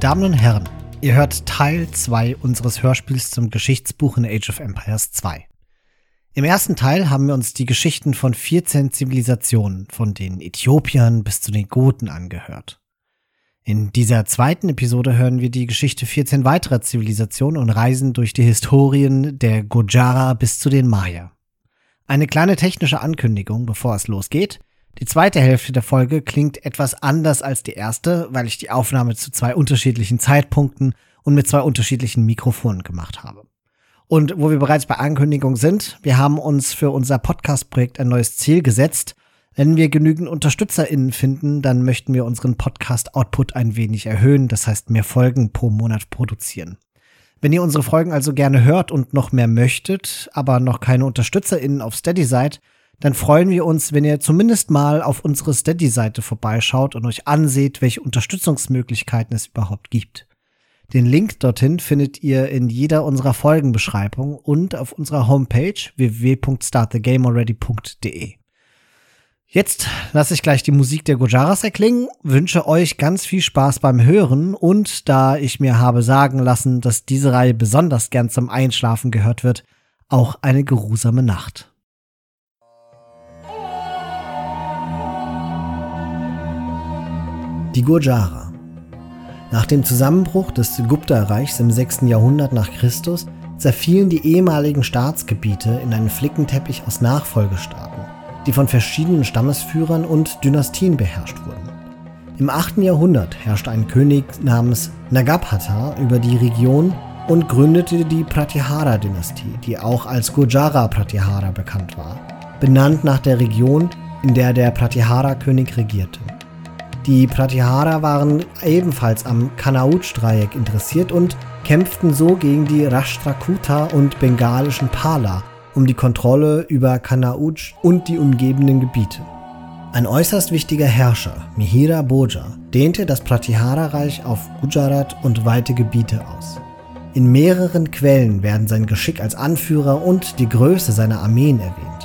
Damen und Herren, ihr hört Teil 2 unseres Hörspiels zum Geschichtsbuch in Age of Empires 2. Im ersten Teil haben wir uns die Geschichten von 14 Zivilisationen, von den Äthiopiern bis zu den Goten angehört. In dieser zweiten Episode hören wir die Geschichte 14 weiterer Zivilisationen und reisen durch die Historien der Gojara bis zu den Maya. Eine kleine technische Ankündigung, bevor es losgeht. Die zweite Hälfte der Folge klingt etwas anders als die erste, weil ich die Aufnahme zu zwei unterschiedlichen Zeitpunkten und mit zwei unterschiedlichen Mikrofonen gemacht habe. Und wo wir bereits bei Ankündigung sind, wir haben uns für unser Podcast-Projekt ein neues Ziel gesetzt. Wenn wir genügend UnterstützerInnen finden, dann möchten wir unseren Podcast-Output ein wenig erhöhen, das heißt mehr Folgen pro Monat produzieren. Wenn ihr unsere Folgen also gerne hört und noch mehr möchtet, aber noch keine UnterstützerInnen auf Steady seid, dann freuen wir uns, wenn ihr zumindest mal auf unsere Steady-Seite vorbeischaut und euch anseht, welche Unterstützungsmöglichkeiten es überhaupt gibt. Den Link dorthin findet ihr in jeder unserer Folgenbeschreibung und auf unserer Homepage www.startthegamealready.de. Jetzt lasse ich gleich die Musik der Gojaras erklingen, wünsche euch ganz viel Spaß beim Hören und da ich mir habe sagen lassen, dass diese Reihe besonders gern zum Einschlafen gehört wird, auch eine geruhsame Nacht. Die Gurjara nach dem Zusammenbruch des Gupta-Reichs im 6. Jahrhundert nach Christus zerfielen die ehemaligen Staatsgebiete in einen Flickenteppich aus Nachfolgestaaten, die von verschiedenen Stammesführern und Dynastien beherrscht wurden. Im 8. Jahrhundert herrschte ein König namens Nagabhata über die Region und gründete die Pratihara-Dynastie, die auch als Gujara Pratihara bekannt war, benannt nach der Region, in der der Pratihara-König regierte. Die Pratyahara waren ebenfalls am Kanauj-Dreieck interessiert und kämpften so gegen die Rashtrakuta und bengalischen Pala um die Kontrolle über Kanauj und die umgebenden Gebiete. Ein äußerst wichtiger Herrscher, Mihira Bhoja, dehnte das Pratyahara-Reich auf Gujarat und weite Gebiete aus. In mehreren Quellen werden sein Geschick als Anführer und die Größe seiner Armeen erwähnt.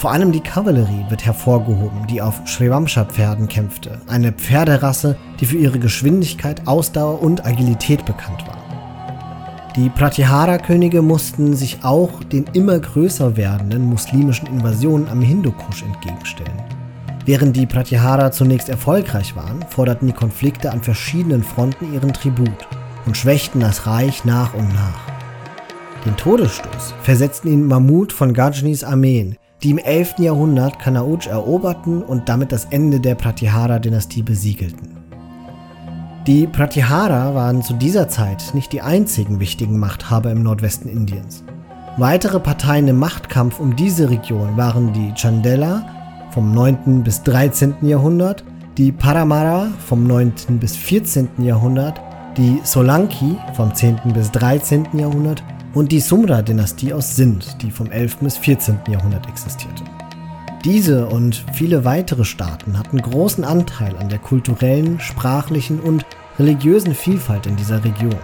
Vor allem die Kavallerie wird hervorgehoben, die auf Shrivamsha-Pferden kämpfte, eine Pferderasse, die für ihre Geschwindigkeit, Ausdauer und Agilität bekannt war. Die Pratyahara-Könige mussten sich auch den immer größer werdenden muslimischen Invasionen am Hindukusch entgegenstellen. Während die Pratyahara zunächst erfolgreich waren, forderten die Konflikte an verschiedenen Fronten ihren Tribut und schwächten das Reich nach und nach. Den Todesstoß versetzten ihnen Mahmud von Ghajnis Armeen, die im 11. Jahrhundert Kanauj eroberten und damit das Ende der Pratyahara-Dynastie besiegelten. Die Pratyahara waren zu dieser Zeit nicht die einzigen wichtigen Machthaber im Nordwesten Indiens. Weitere Parteien im Machtkampf um diese Region waren die Chandela vom 9. bis 13. Jahrhundert, die Paramara vom 9. bis 14. Jahrhundert, die Solanki vom 10. bis 13. Jahrhundert und die Sumra-Dynastie aus Sindh, die vom 11. bis 14. Jahrhundert existierte. Diese und viele weitere Staaten hatten großen Anteil an der kulturellen, sprachlichen und religiösen Vielfalt in dieser Region.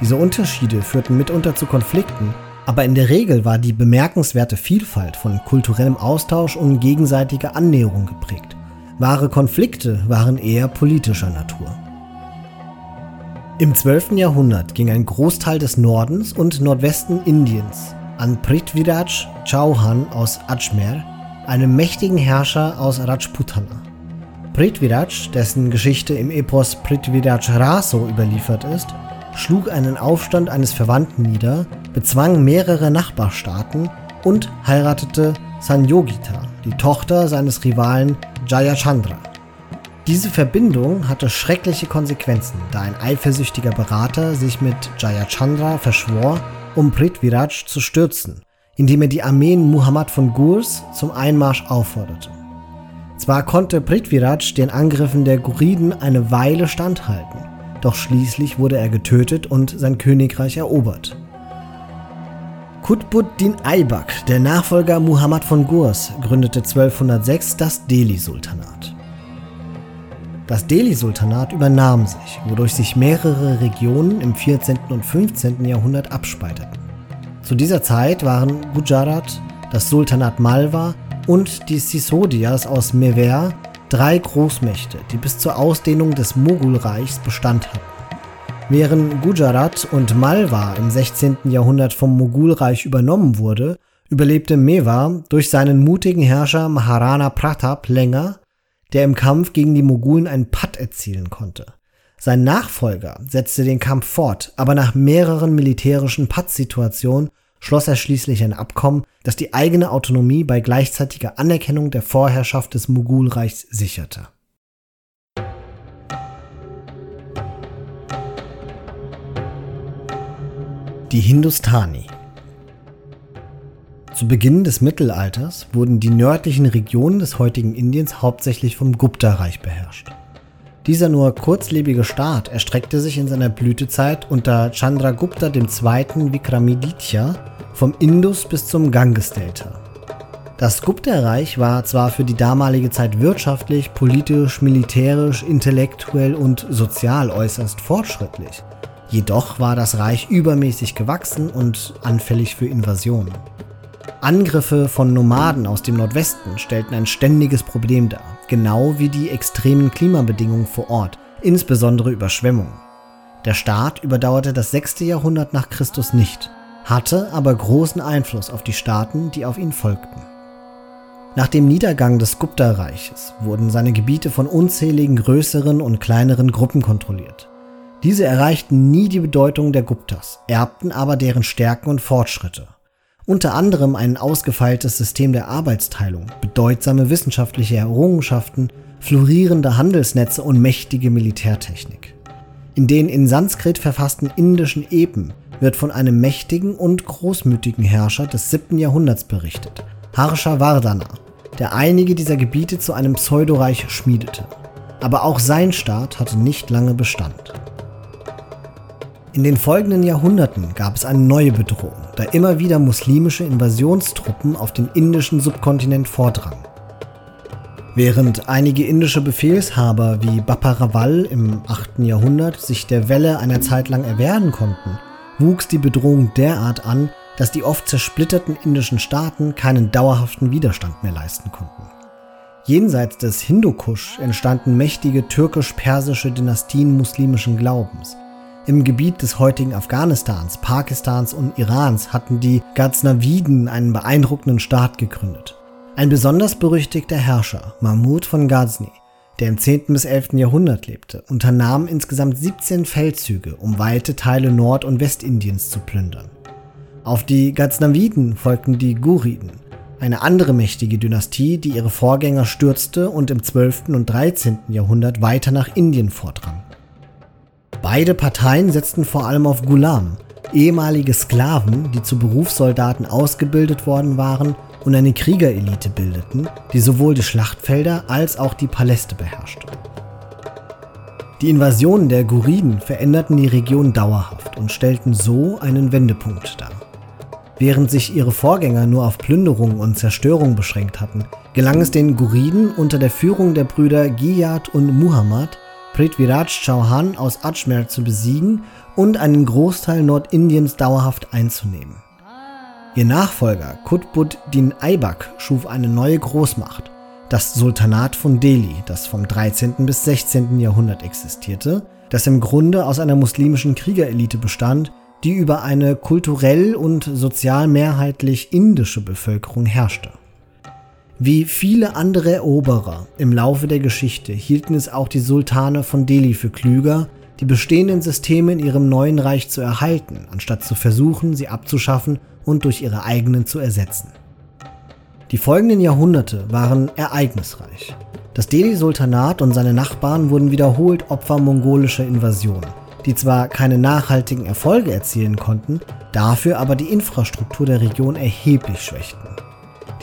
Diese Unterschiede führten mitunter zu Konflikten, aber in der Regel war die bemerkenswerte Vielfalt von kulturellem Austausch und gegenseitiger Annäherung geprägt. Wahre Konflikte waren eher politischer Natur. Im 12. Jahrhundert ging ein Großteil des Nordens und Nordwesten Indiens an Prithviraj Chauhan aus Ajmer, einem mächtigen Herrscher aus Rajputana. Prithviraj, dessen Geschichte im Epos Prithviraj Raso überliefert ist, schlug einen Aufstand eines Verwandten nieder, bezwang mehrere Nachbarstaaten und heiratete Sanyogita, die Tochter seines Rivalen Jayachandra. Diese Verbindung hatte schreckliche Konsequenzen, da ein eifersüchtiger Berater sich mit Jayachandra verschwor, um Prithviraj zu stürzen, indem er die Armeen Muhammad von Gurs zum Einmarsch aufforderte. Zwar konnte Prithviraj den Angriffen der Guriden eine Weile standhalten, doch schließlich wurde er getötet und sein Königreich erobert. Qutbuddin Aybak, der Nachfolger Muhammad von Gurs, gründete 1206 das Delhi-Sultanat. Das Delhi-Sultanat übernahm sich, wodurch sich mehrere Regionen im 14. und 15. Jahrhundert abspalteten. Zu dieser Zeit waren Gujarat, das Sultanat Malwa und die Sisodias aus Mewer drei Großmächte, die bis zur Ausdehnung des Mogulreichs Bestand hatten. Während Gujarat und Malwa im 16. Jahrhundert vom Mogulreich übernommen wurde, überlebte Mewar durch seinen mutigen Herrscher Maharana Pratap länger, der im Kampf gegen die Mogulen einen Patt erzielen konnte. Sein Nachfolger setzte den Kampf fort, aber nach mehreren militärischen Pattsituationen schloss er schließlich ein Abkommen, das die eigene Autonomie bei gleichzeitiger Anerkennung der Vorherrschaft des Mogulreichs sicherte. Die Hindustani Zu Beginn des Mittelalters wurden die nördlichen Regionen des heutigen Indiens hauptsächlich vom Gupta-Reich beherrscht. Dieser nur kurzlebige Staat erstreckte sich in seiner Blütezeit unter Chandragupta II. Vikramiditya vom Indus bis zum Ganges-Delta. Das Gupta-Reich war zwar für die damalige Zeit wirtschaftlich, politisch, militärisch, intellektuell und sozial äußerst fortschrittlich, jedoch war das Reich übermäßig gewachsen und anfällig für Invasionen. Angriffe von Nomaden aus dem Nordwesten stellten ein ständiges Problem dar, genau wie die extremen Klimabedingungen vor Ort, insbesondere Überschwemmungen. Der Staat überdauerte das 6. Jahrhundert nach Christus nicht, hatte aber großen Einfluss auf die Staaten, die auf ihn folgten. Nach dem Niedergang des Gupta-Reiches wurden seine Gebiete von unzähligen größeren und kleineren Gruppen kontrolliert. Diese erreichten nie die Bedeutung der Guptas, erbten aber deren Stärken und Fortschritte unter anderem ein ausgefeiltes System der Arbeitsteilung, bedeutsame wissenschaftliche Errungenschaften, florierende Handelsnetze und mächtige Militärtechnik. In den in Sanskrit verfassten indischen Epen wird von einem mächtigen und großmütigen Herrscher des 7. Jahrhunderts berichtet, Harshavardhana, der einige dieser Gebiete zu einem Pseudoreich schmiedete. Aber auch sein Staat hatte nicht lange Bestand. In den folgenden Jahrhunderten gab es eine neue Bedrohung, da immer wieder muslimische Invasionstruppen auf den indischen Subkontinent vordrangen. Während einige indische Befehlshaber wie Baparaval im 8. Jahrhundert sich der Welle einer Zeit lang erwehren konnten, wuchs die Bedrohung derart an, dass die oft zersplitterten indischen Staaten keinen dauerhaften Widerstand mehr leisten konnten. Jenseits des Hindukusch entstanden mächtige türkisch-persische Dynastien muslimischen Glaubens, im Gebiet des heutigen Afghanistans, Pakistans und Irans hatten die Ghaznaviden einen beeindruckenden Staat gegründet. Ein besonders berüchtigter Herrscher, Mahmud von Ghazni, der im 10. bis 11. Jahrhundert lebte, unternahm insgesamt 17 Feldzüge, um weite Teile Nord- und Westindiens zu plündern. Auf die Ghaznaviden folgten die Guriden, eine andere mächtige Dynastie, die ihre Vorgänger stürzte und im 12. und 13. Jahrhundert weiter nach Indien vordrang. Beide Parteien setzten vor allem auf Gulam, ehemalige Sklaven, die zu Berufssoldaten ausgebildet worden waren und eine Kriegerelite bildeten, die sowohl die Schlachtfelder als auch die Paläste beherrschte. Die Invasionen der Guriden veränderten die Region dauerhaft und stellten so einen Wendepunkt dar. Während sich ihre Vorgänger nur auf Plünderung und Zerstörung beschränkt hatten, gelang es den Guriden unter der Führung der Brüder Giyad und Muhammad Prithviraj Chauhan aus Ajmer zu besiegen und einen Großteil Nordindiens dauerhaft einzunehmen. Ihr Nachfolger Qutbuddin Aibak schuf eine neue Großmacht, das Sultanat von Delhi, das vom 13. bis 16. Jahrhundert existierte, das im Grunde aus einer muslimischen Kriegerelite bestand, die über eine kulturell und sozial mehrheitlich indische Bevölkerung herrschte. Wie viele andere Eroberer im Laufe der Geschichte hielten es auch die Sultane von Delhi für klüger, die bestehenden Systeme in ihrem neuen Reich zu erhalten, anstatt zu versuchen, sie abzuschaffen und durch ihre eigenen zu ersetzen. Die folgenden Jahrhunderte waren ereignisreich. Das Delhi-Sultanat und seine Nachbarn wurden wiederholt Opfer mongolischer Invasionen, die zwar keine nachhaltigen Erfolge erzielen konnten, dafür aber die Infrastruktur der Region erheblich schwächten.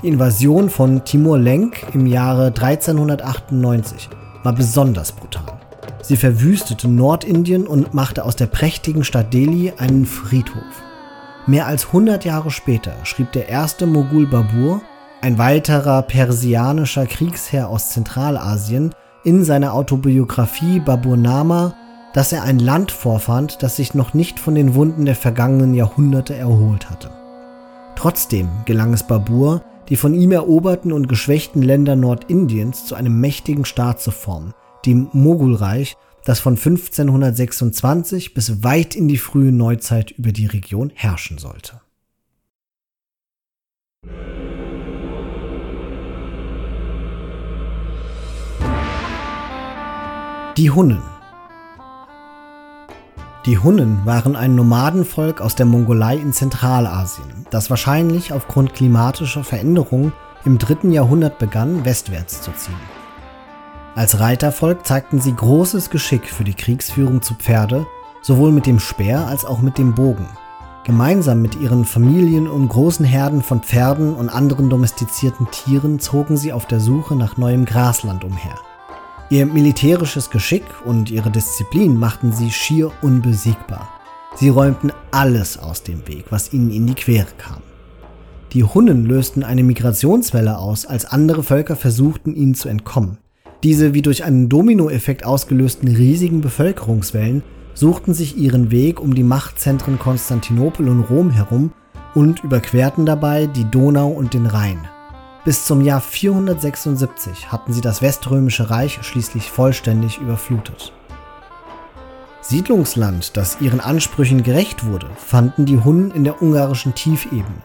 Die Invasion von Timur Lenk im Jahre 1398 war besonders brutal. Sie verwüstete Nordindien und machte aus der prächtigen Stadt Delhi einen Friedhof. Mehr als 100 Jahre später schrieb der erste Mogul Babur, ein weiterer persianischer Kriegsherr aus Zentralasien, in seiner Autobiografie Baburnama, dass er ein Land vorfand, das sich noch nicht von den Wunden der vergangenen Jahrhunderte erholt hatte. Trotzdem gelang es Babur, die von ihm eroberten und geschwächten Länder Nordindiens zu einem mächtigen Staat zu formen, dem Mogulreich, das von 1526 bis weit in die frühe Neuzeit über die Region herrschen sollte. Die Hunnen Die Hunnen waren ein Nomadenvolk aus der Mongolei in Zentralasien, das wahrscheinlich aufgrund klimatischer Veränderungen im dritten Jahrhundert begann, westwärts zu ziehen. Als Reitervolk zeigten sie großes Geschick für die Kriegsführung zu Pferde, sowohl mit dem Speer als auch mit dem Bogen. Gemeinsam mit ihren Familien und großen Herden von Pferden und anderen domestizierten Tieren zogen sie auf der Suche nach neuem Grasland umher. Ihr militärisches Geschick und ihre Disziplin machten sie schier unbesiegbar. Sie räumten alles aus dem Weg, was ihnen in die Quere kam. Die Hunnen lösten eine Migrationswelle aus, als andere Völker versuchten, ihnen zu entkommen. Diese wie durch einen Dominoeffekt ausgelösten riesigen Bevölkerungswellen suchten sich ihren Weg um die Machtzentren Konstantinopel und Rom herum und überquerten dabei die Donau und den Rhein. Bis zum Jahr 476 hatten sie das Weströmische Reich schließlich vollständig überflutet. Siedlungsland, das ihren Ansprüchen gerecht wurde, fanden die Hunnen in der ungarischen Tiefebene.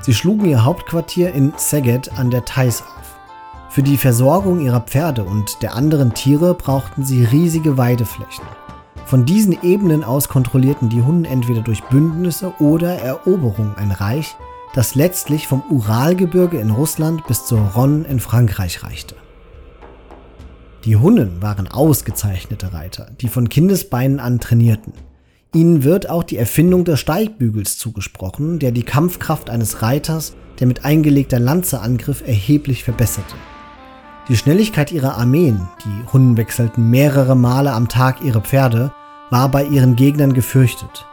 Sie schlugen ihr Hauptquartier in Szeged an der Theiß auf. Für die Versorgung ihrer Pferde und der anderen Tiere brauchten sie riesige Weideflächen. Von diesen Ebenen aus kontrollierten die Hunnen entweder durch Bündnisse oder Eroberung ein Reich, das letztlich vom Uralgebirge in Russland bis zur Rhone in Frankreich reichte. Die Hunnen waren ausgezeichnete Reiter, die von Kindesbeinen an trainierten. Ihnen wird auch die Erfindung des Steigbügels zugesprochen, der die Kampfkraft eines Reiters, der mit eingelegter Lanze angriff, erheblich verbesserte. Die Schnelligkeit ihrer Armeen, die Hunnen wechselten mehrere Male am Tag ihre Pferde, war bei ihren Gegnern gefürchtet.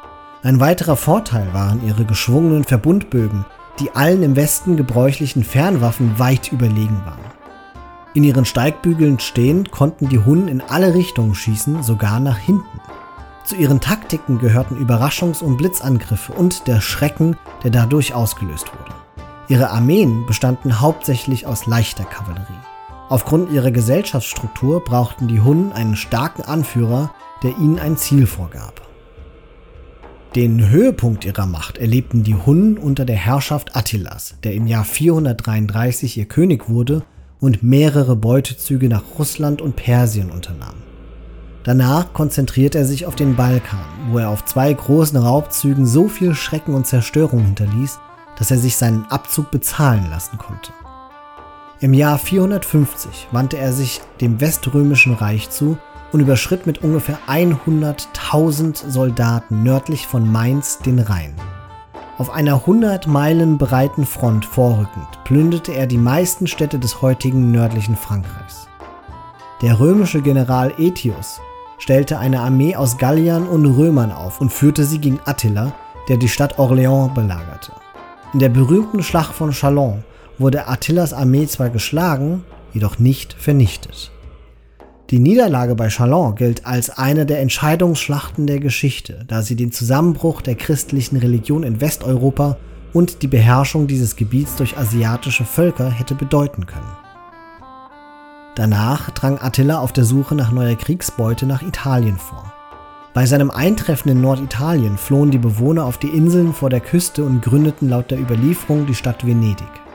Ein weiterer Vorteil waren ihre geschwungenen Verbundbögen, die allen im Westen gebräuchlichen Fernwaffen weit überlegen waren. In ihren Steigbügeln stehend konnten die Hunnen in alle Richtungen schießen, sogar nach hinten. Zu ihren Taktiken gehörten Überraschungs- und Blitzangriffe und der Schrecken, der dadurch ausgelöst wurde. Ihre Armeen bestanden hauptsächlich aus leichter Kavallerie. Aufgrund ihrer Gesellschaftsstruktur brauchten die Hunnen einen starken Anführer, der ihnen ein Ziel vorgab. Den Höhepunkt ihrer Macht erlebten die Hunnen unter der Herrschaft Attilas, der im Jahr 433 ihr König wurde und mehrere Beutezüge nach Russland und Persien unternahm. Danach konzentrierte er sich auf den Balkan, wo er auf zwei großen Raubzügen so viel Schrecken und Zerstörung hinterließ, dass er sich seinen Abzug bezahlen lassen konnte. Im Jahr 450 wandte er sich dem Weströmischen Reich zu und überschritt mit ungefähr 100.000 Soldaten nördlich von Mainz den Rhein. Auf einer 100 Meilen breiten Front vorrückend plünderte er die meisten Städte des heutigen nördlichen Frankreichs. Der römische General Aetius stellte eine Armee aus Galliern und Römern auf und führte sie gegen Attila, der die Stadt Orléans belagerte. In der berühmten Schlacht von Chalons wurde Attilas Armee zwar geschlagen, jedoch nicht vernichtet. Die Niederlage bei Chalon gilt als eine der Entscheidungsschlachten der Geschichte, da sie den Zusammenbruch der christlichen Religion in Westeuropa und die Beherrschung dieses Gebiets durch asiatische Völker hätte bedeuten können. Danach drang Attila auf der Suche nach neuer Kriegsbeute nach Italien vor. Bei seinem Eintreffen in Norditalien flohen die Bewohner auf die Inseln vor der Küste und gründeten laut der Überlieferung die Stadt Venedig.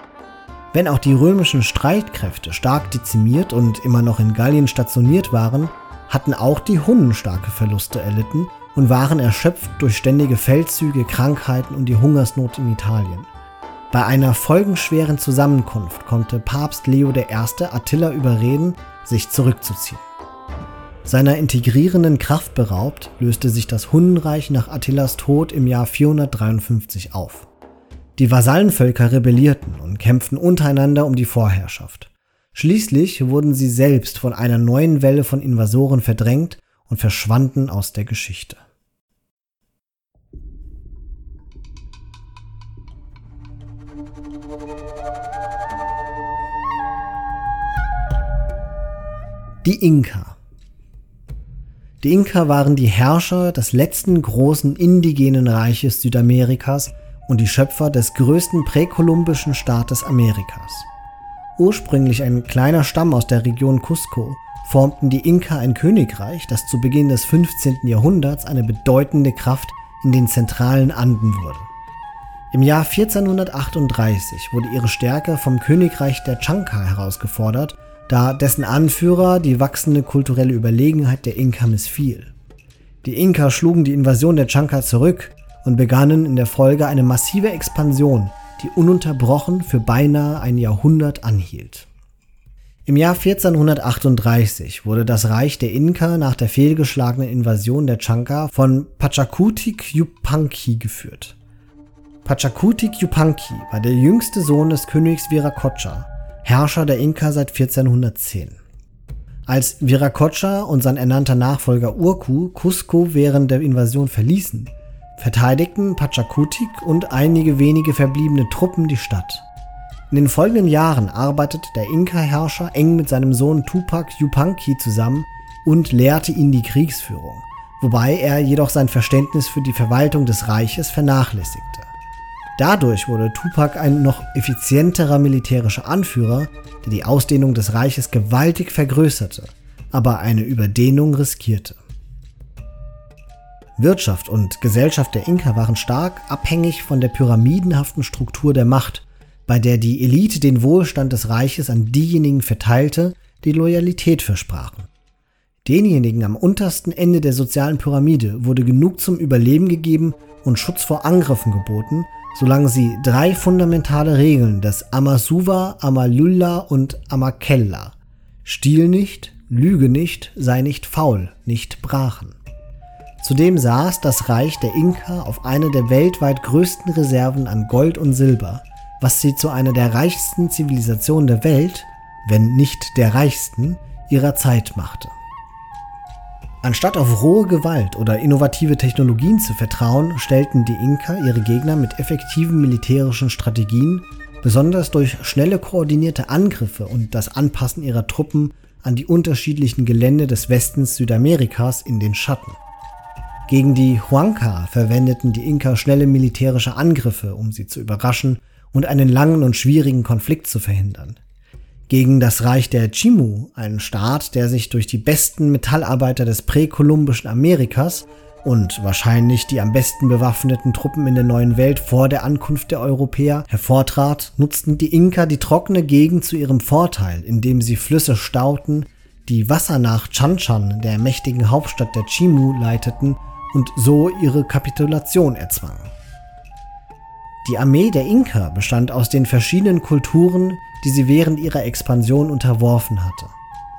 Wenn auch die römischen Streitkräfte stark dezimiert und immer noch in Gallien stationiert waren, hatten auch die Hunnen starke Verluste erlitten und waren erschöpft durch ständige Feldzüge, Krankheiten und die Hungersnot in Italien. Bei einer folgenschweren Zusammenkunft konnte Papst Leo I. Attila überreden, sich zurückzuziehen. Seiner integrierenden Kraft beraubt, löste sich das Hunnenreich nach Attilas Tod im Jahr 453 auf. Die Vasallenvölker rebellierten und kämpften untereinander um die Vorherrschaft. Schließlich wurden sie selbst von einer neuen Welle von Invasoren verdrängt und verschwanden aus der Geschichte. Die Inka Die Inka waren die Herrscher des letzten großen indigenen Reiches Südamerikas und die Schöpfer des größten präkolumbischen Staates Amerikas. Ursprünglich ein kleiner Stamm aus der Region Cusco, formten die Inka ein Königreich, das zu Beginn des 15. Jahrhunderts eine bedeutende Kraft in den zentralen Anden wurde. Im Jahr 1438 wurde ihre Stärke vom Königreich der Chanka herausgefordert, da dessen Anführer die wachsende kulturelle Überlegenheit der Inka missfiel. Die Inka schlugen die Invasion der Chanka zurück und begannen in der Folge eine massive Expansion, die ununterbrochen für beinahe ein Jahrhundert anhielt. Im Jahr 1438 wurde das Reich der Inka nach der fehlgeschlagenen Invasion der Chanka von Pachakutik Yupanqui geführt. Pachakutik Yupanqui war der jüngste Sohn des Königs Viracocha, Herrscher der Inka seit 1410. Als Viracocha und sein ernannter Nachfolger Urku Cusco während der Invasion verließen, verteidigten Pachakutik und einige wenige verbliebene Truppen die Stadt. In den folgenden Jahren arbeitet der Inka-Herrscher eng mit seinem Sohn Tupac Yupanqui zusammen und lehrte ihn die Kriegsführung, wobei er jedoch sein Verständnis für die Verwaltung des Reiches vernachlässigte. Dadurch wurde Tupac ein noch effizienterer militärischer Anführer, der die Ausdehnung des Reiches gewaltig vergrößerte, aber eine Überdehnung riskierte. Wirtschaft und Gesellschaft der Inka waren stark abhängig von der pyramidenhaften Struktur der Macht bei der die Elite den Wohlstand des Reiches an diejenigen verteilte, die Loyalität versprachen. Denjenigen am untersten Ende der sozialen Pyramide wurde genug zum Überleben gegeben und Schutz vor Angriffen geboten, solange sie drei fundamentale Regeln des Amasuva, Amalulla und Amakella Stiehl nicht, Lüge nicht, sei nicht faul, nicht brachen. Zudem saß das Reich der Inka auf eine der weltweit größten Reserven an Gold und Silber, was sie zu einer der reichsten Zivilisationen der Welt, wenn nicht der reichsten, ihrer Zeit machte. Anstatt auf rohe Gewalt oder innovative Technologien zu vertrauen, stellten die Inka ihre Gegner mit effektiven militärischen Strategien, besonders durch schnelle koordinierte Angriffe und das Anpassen ihrer Truppen an die unterschiedlichen Gelände des Westens Südamerikas in den Schatten. Gegen die Huanca verwendeten die Inka schnelle militärische Angriffe, um sie zu überraschen und einen langen und schwierigen Konflikt zu verhindern. Gegen das Reich der Chimu, ein Staat, der sich durch die besten Metallarbeiter des präkolumbischen Amerikas und wahrscheinlich die am besten bewaffneten Truppen in der neuen Welt vor der Ankunft der Europäer hervortrat, nutzten die Inka die trockene Gegend zu ihrem Vorteil, indem sie Flüsse stauten, die Wasser nach Chanchan, der mächtigen Hauptstadt der Chimu, leiteten und so ihre Kapitulation erzwangen. Die Armee der Inka bestand aus den verschiedenen Kulturen, die sie während ihrer Expansion unterworfen hatte.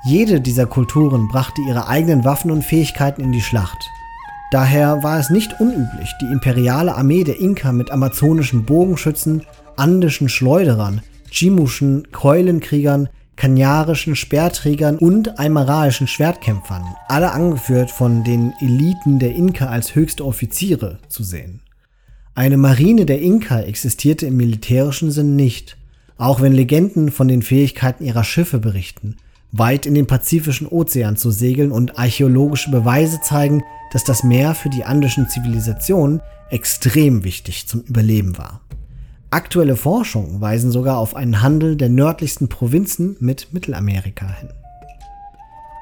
Jede dieser Kulturen brachte ihre eigenen Waffen und Fähigkeiten in die Schlacht. Daher war es nicht unüblich, die imperiale Armee der Inka mit amazonischen Bogenschützen, andischen Schleuderern, chimuschen Keulenkriegern, kanyarischen Speerträgern und aymaraischen Schwertkämpfern, alle angeführt von den Eliten der Inka als höchste Offiziere, zu sehen. Eine Marine der Inka existierte im militärischen Sinn nicht, auch wenn Legenden von den Fähigkeiten ihrer Schiffe berichten, weit in den Pazifischen Ozean zu segeln und archäologische Beweise zeigen, dass das Meer für die andischen Zivilisationen extrem wichtig zum Überleben war. Aktuelle Forschungen weisen sogar auf einen Handel der nördlichsten Provinzen mit Mittelamerika hin.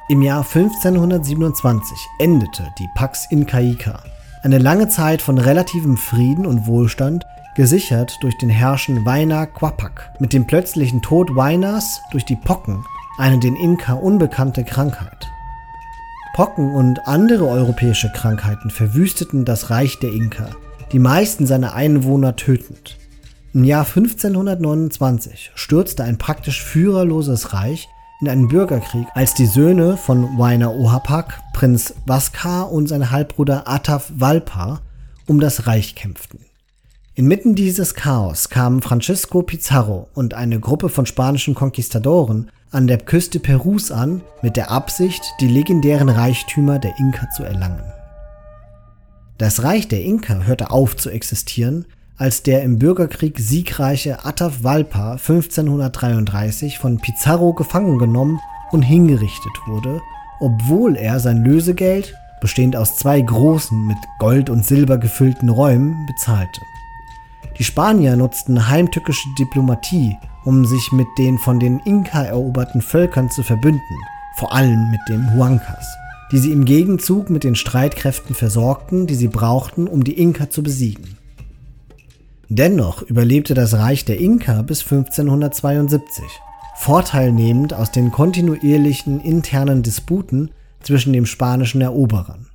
Im Jahr 1527 endete die Pax Incaica, eine lange Zeit von relativem Frieden und Wohlstand, gesichert durch den Herrschen Waina Quapac. Mit dem plötzlichen Tod Wainas durch die Pocken, eine den Inka unbekannte Krankheit. Pocken und andere europäische Krankheiten verwüsteten das Reich der Inka, die meisten seiner Einwohner tötend. Im Jahr 1529 stürzte ein praktisch führerloses Reich in einen Bürgerkrieg, als die Söhne von Waina Ohapak, Prinz Vaskar und sein Halbbruder Ataf Valpa um das Reich kämpften. Inmitten dieses Chaos kamen Francisco Pizarro und eine Gruppe von spanischen Konquistadoren an der Küste Perus an, mit der Absicht, die legendären Reichtümer der Inka zu erlangen. Das Reich der Inka hörte auf zu existieren, als der im Bürgerkrieg siegreiche Atahualpa 1533 von Pizarro gefangen genommen und hingerichtet wurde, obwohl er sein Lösegeld, bestehend aus zwei großen, mit Gold und Silber gefüllten Räumen, bezahlte. Die Spanier nutzten heimtückische Diplomatie, um sich mit den von den Inka eroberten Völkern zu verbünden, vor allem mit den Huancas, die sie im Gegenzug mit den Streitkräften versorgten, die sie brauchten, um die Inka zu besiegen. Dennoch überlebte das Reich der Inka bis 1572, vorteilnehmend aus den kontinuierlichen internen Disputen zwischen den spanischen Eroberern.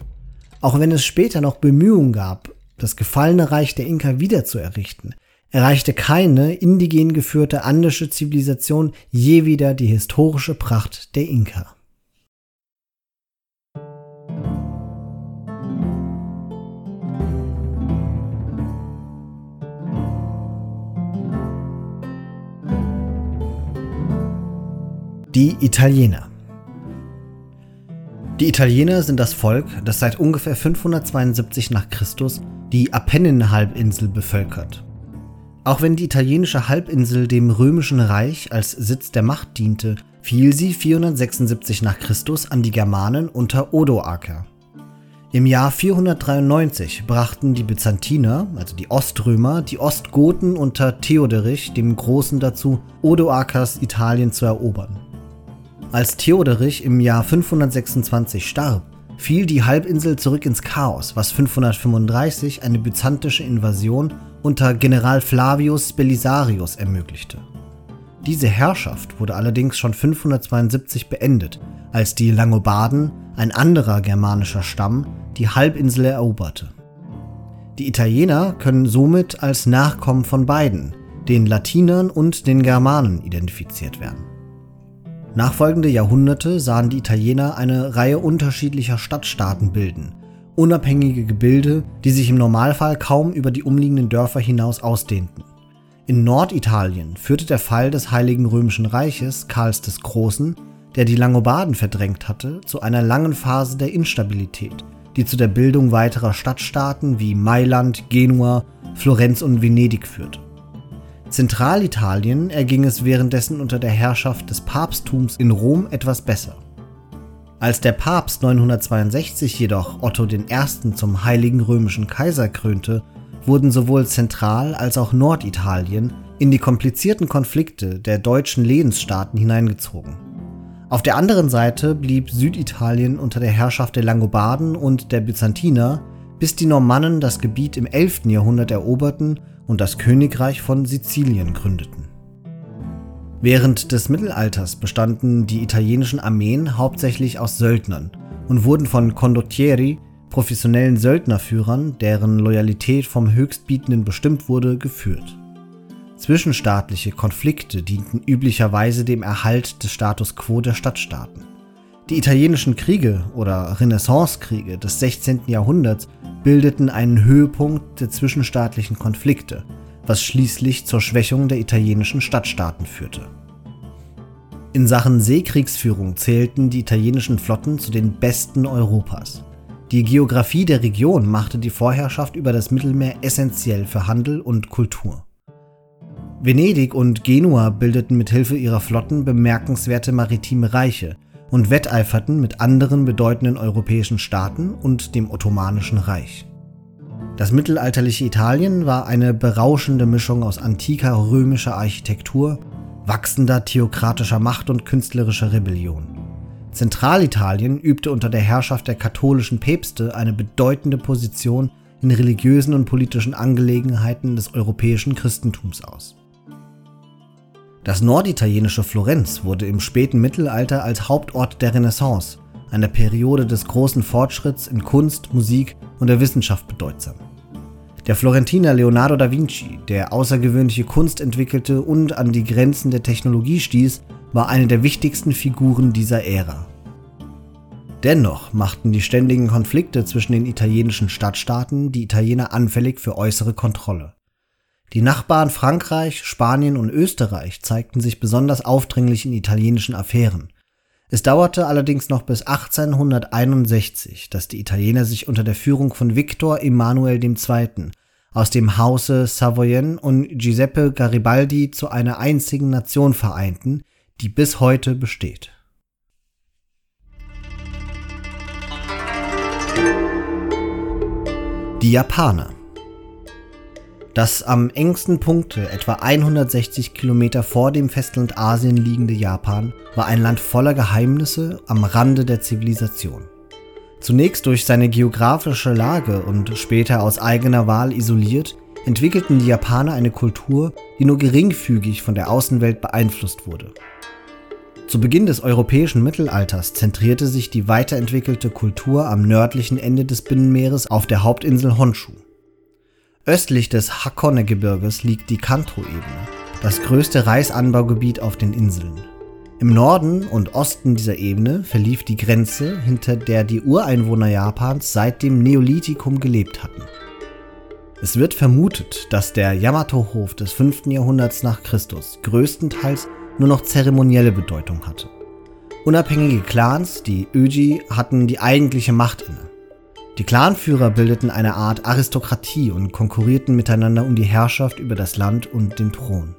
Auch wenn es später noch Bemühungen gab, das gefallene Reich der Inka wiederzuerrichten, erreichte keine indigen geführte andische Zivilisation je wieder die historische Pracht der Inka. Die Italiener Die Italiener sind das Volk, das seit ungefähr 572 nach Christus die Apenninhalbinsel bevölkert. Auch wenn die italienische Halbinsel dem römischen Reich als Sitz der Macht diente, fiel sie 476 nach Christus an die Germanen unter Odoaker. Im Jahr 493 brachten die Byzantiner, also die Oströmer, die Ostgoten unter Theoderich dem Großen dazu, Odoakers Italien zu erobern. Als Theoderich im Jahr 526 starb, fiel die Halbinsel zurück ins Chaos, was 535 eine byzantische Invasion unter General Flavius Belisarius ermöglichte. Diese Herrschaft wurde allerdings schon 572 beendet, als die Langobarden, ein anderer germanischer Stamm, die Halbinsel eroberte. Die Italiener können somit als Nachkommen von beiden, den Latinern und den Germanen, identifiziert werden. Nachfolgende Jahrhunderte sahen die Italiener eine Reihe unterschiedlicher Stadtstaaten bilden, unabhängige Gebilde, die sich im Normalfall kaum über die umliegenden Dörfer hinaus ausdehnten. In Norditalien führte der Fall des Heiligen Römischen Reiches Karls des Großen, der die Langobarden verdrängt hatte, zu einer langen Phase der Instabilität, die zu der Bildung weiterer Stadtstaaten wie Mailand, Genua, Florenz und Venedig führte. Zentralitalien erging es währenddessen unter der Herrschaft des Papsttums in Rom etwas besser. Als der Papst 962 jedoch Otto I. zum Heiligen Römischen Kaiser krönte, wurden sowohl Zentral- als auch Norditalien in die komplizierten Konflikte der deutschen Lehensstaaten hineingezogen. Auf der anderen Seite blieb Süditalien unter der Herrschaft der Langobarden und der Byzantiner, bis die Normannen das Gebiet im 11. Jahrhundert eroberten und das Königreich von Sizilien gründeten. Während des Mittelalters bestanden die italienischen Armeen hauptsächlich aus Söldnern und wurden von Condottieri, professionellen Söldnerführern, deren Loyalität vom Höchstbietenden bestimmt wurde, geführt. Zwischenstaatliche Konflikte dienten üblicherweise dem Erhalt des Status quo der Stadtstaaten. Die italienischen Kriege oder Renaissancekriege des 16. Jahrhunderts bildeten einen Höhepunkt der zwischenstaatlichen Konflikte was schließlich zur Schwächung der italienischen Stadtstaaten führte. In Sachen Seekriegsführung zählten die italienischen Flotten zu den besten Europas. Die Geografie der Region machte die Vorherrschaft über das Mittelmeer essentiell für Handel und Kultur. Venedig und Genua bildeten mit Hilfe ihrer Flotten bemerkenswerte maritime Reiche und wetteiferten mit anderen bedeutenden europäischen Staaten und dem Ottomanischen Reich. Das mittelalterliche Italien war eine berauschende Mischung aus antiker römischer Architektur, wachsender theokratischer Macht und künstlerischer Rebellion. Zentralitalien übte unter der Herrschaft der katholischen Päpste eine bedeutende Position in religiösen und politischen Angelegenheiten des europäischen Christentums aus. Das norditalienische Florenz wurde im späten Mittelalter als Hauptort der Renaissance, einer Periode des großen Fortschritts in Kunst, Musik und der Wissenschaft bedeutsam. Der Florentiner Leonardo da Vinci, der außergewöhnliche Kunst entwickelte und an die Grenzen der Technologie stieß, war eine der wichtigsten Figuren dieser Ära. Dennoch machten die ständigen Konflikte zwischen den italienischen Stadtstaaten die Italiener anfällig für äußere Kontrolle. Die Nachbarn Frankreich, Spanien und Österreich zeigten sich besonders aufdringlich in italienischen Affären. Es dauerte allerdings noch bis 1861, dass die Italiener sich unter der Führung von Victor Emanuel II. aus dem Hause Savoyen und Giuseppe Garibaldi zu einer einzigen Nation vereinten, die bis heute besteht. Die Japaner Das am engsten Punkte, etwa 160 Kilometer vor dem Festland Asien liegende Japan, war ein Land voller Geheimnisse am Rande der Zivilisation. Zunächst durch seine geografische Lage und später aus eigener Wahl isoliert, entwickelten die Japaner eine Kultur, die nur geringfügig von der Außenwelt beeinflusst wurde. Zu Beginn des europäischen Mittelalters zentrierte sich die weiterentwickelte Kultur am nördlichen Ende des Binnenmeeres auf der Hauptinsel Honshu. Östlich des Hakone-Gebirges liegt die Kanto-Ebene, das größte Reisanbaugebiet auf den Inseln. Im Norden und Osten dieser Ebene verlief die Grenze, hinter der die Ureinwohner Japans seit dem Neolithikum gelebt hatten. Es wird vermutet, dass der Yamato-Hof des 5. Jahrhunderts nach Christus größtenteils nur noch zeremonielle Bedeutung hatte. Unabhängige Clans, die Öji, hatten die eigentliche Macht inne. Die Clanführer bildeten eine Art Aristokratie und konkurrierten miteinander um die Herrschaft über das Land und den Thron.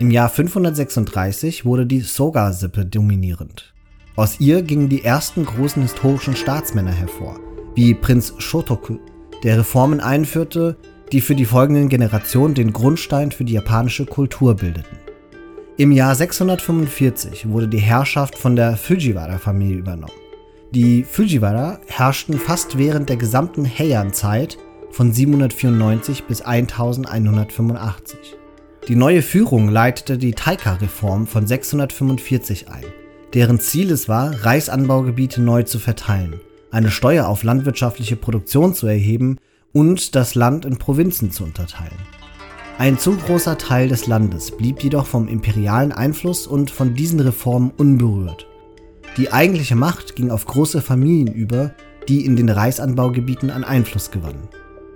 Im Jahr 536 wurde die Soga-Sippe dominierend. Aus ihr gingen die ersten großen historischen Staatsmänner hervor, wie Prinz Shotoku, der Reformen einführte, die für die folgenden Generationen den Grundstein für die japanische Kultur bildeten. Im Jahr 645 wurde die Herrschaft von der Fujiwara-Familie übernommen. Die Fujiwara herrschten fast während der gesamten Heian-Zeit von 794 bis 1185. Die neue Führung leitete die Taika-Reform von 645 ein, deren Ziel es war, Reisanbaugebiete neu zu verteilen, eine Steuer auf landwirtschaftliche Produktion zu erheben und das Land in Provinzen zu unterteilen. Ein zu großer Teil des Landes blieb jedoch vom imperialen Einfluss und von diesen Reformen unberührt. Die eigentliche Macht ging auf große Familien über, die in den Reisanbaugebieten an Einfluss gewannen.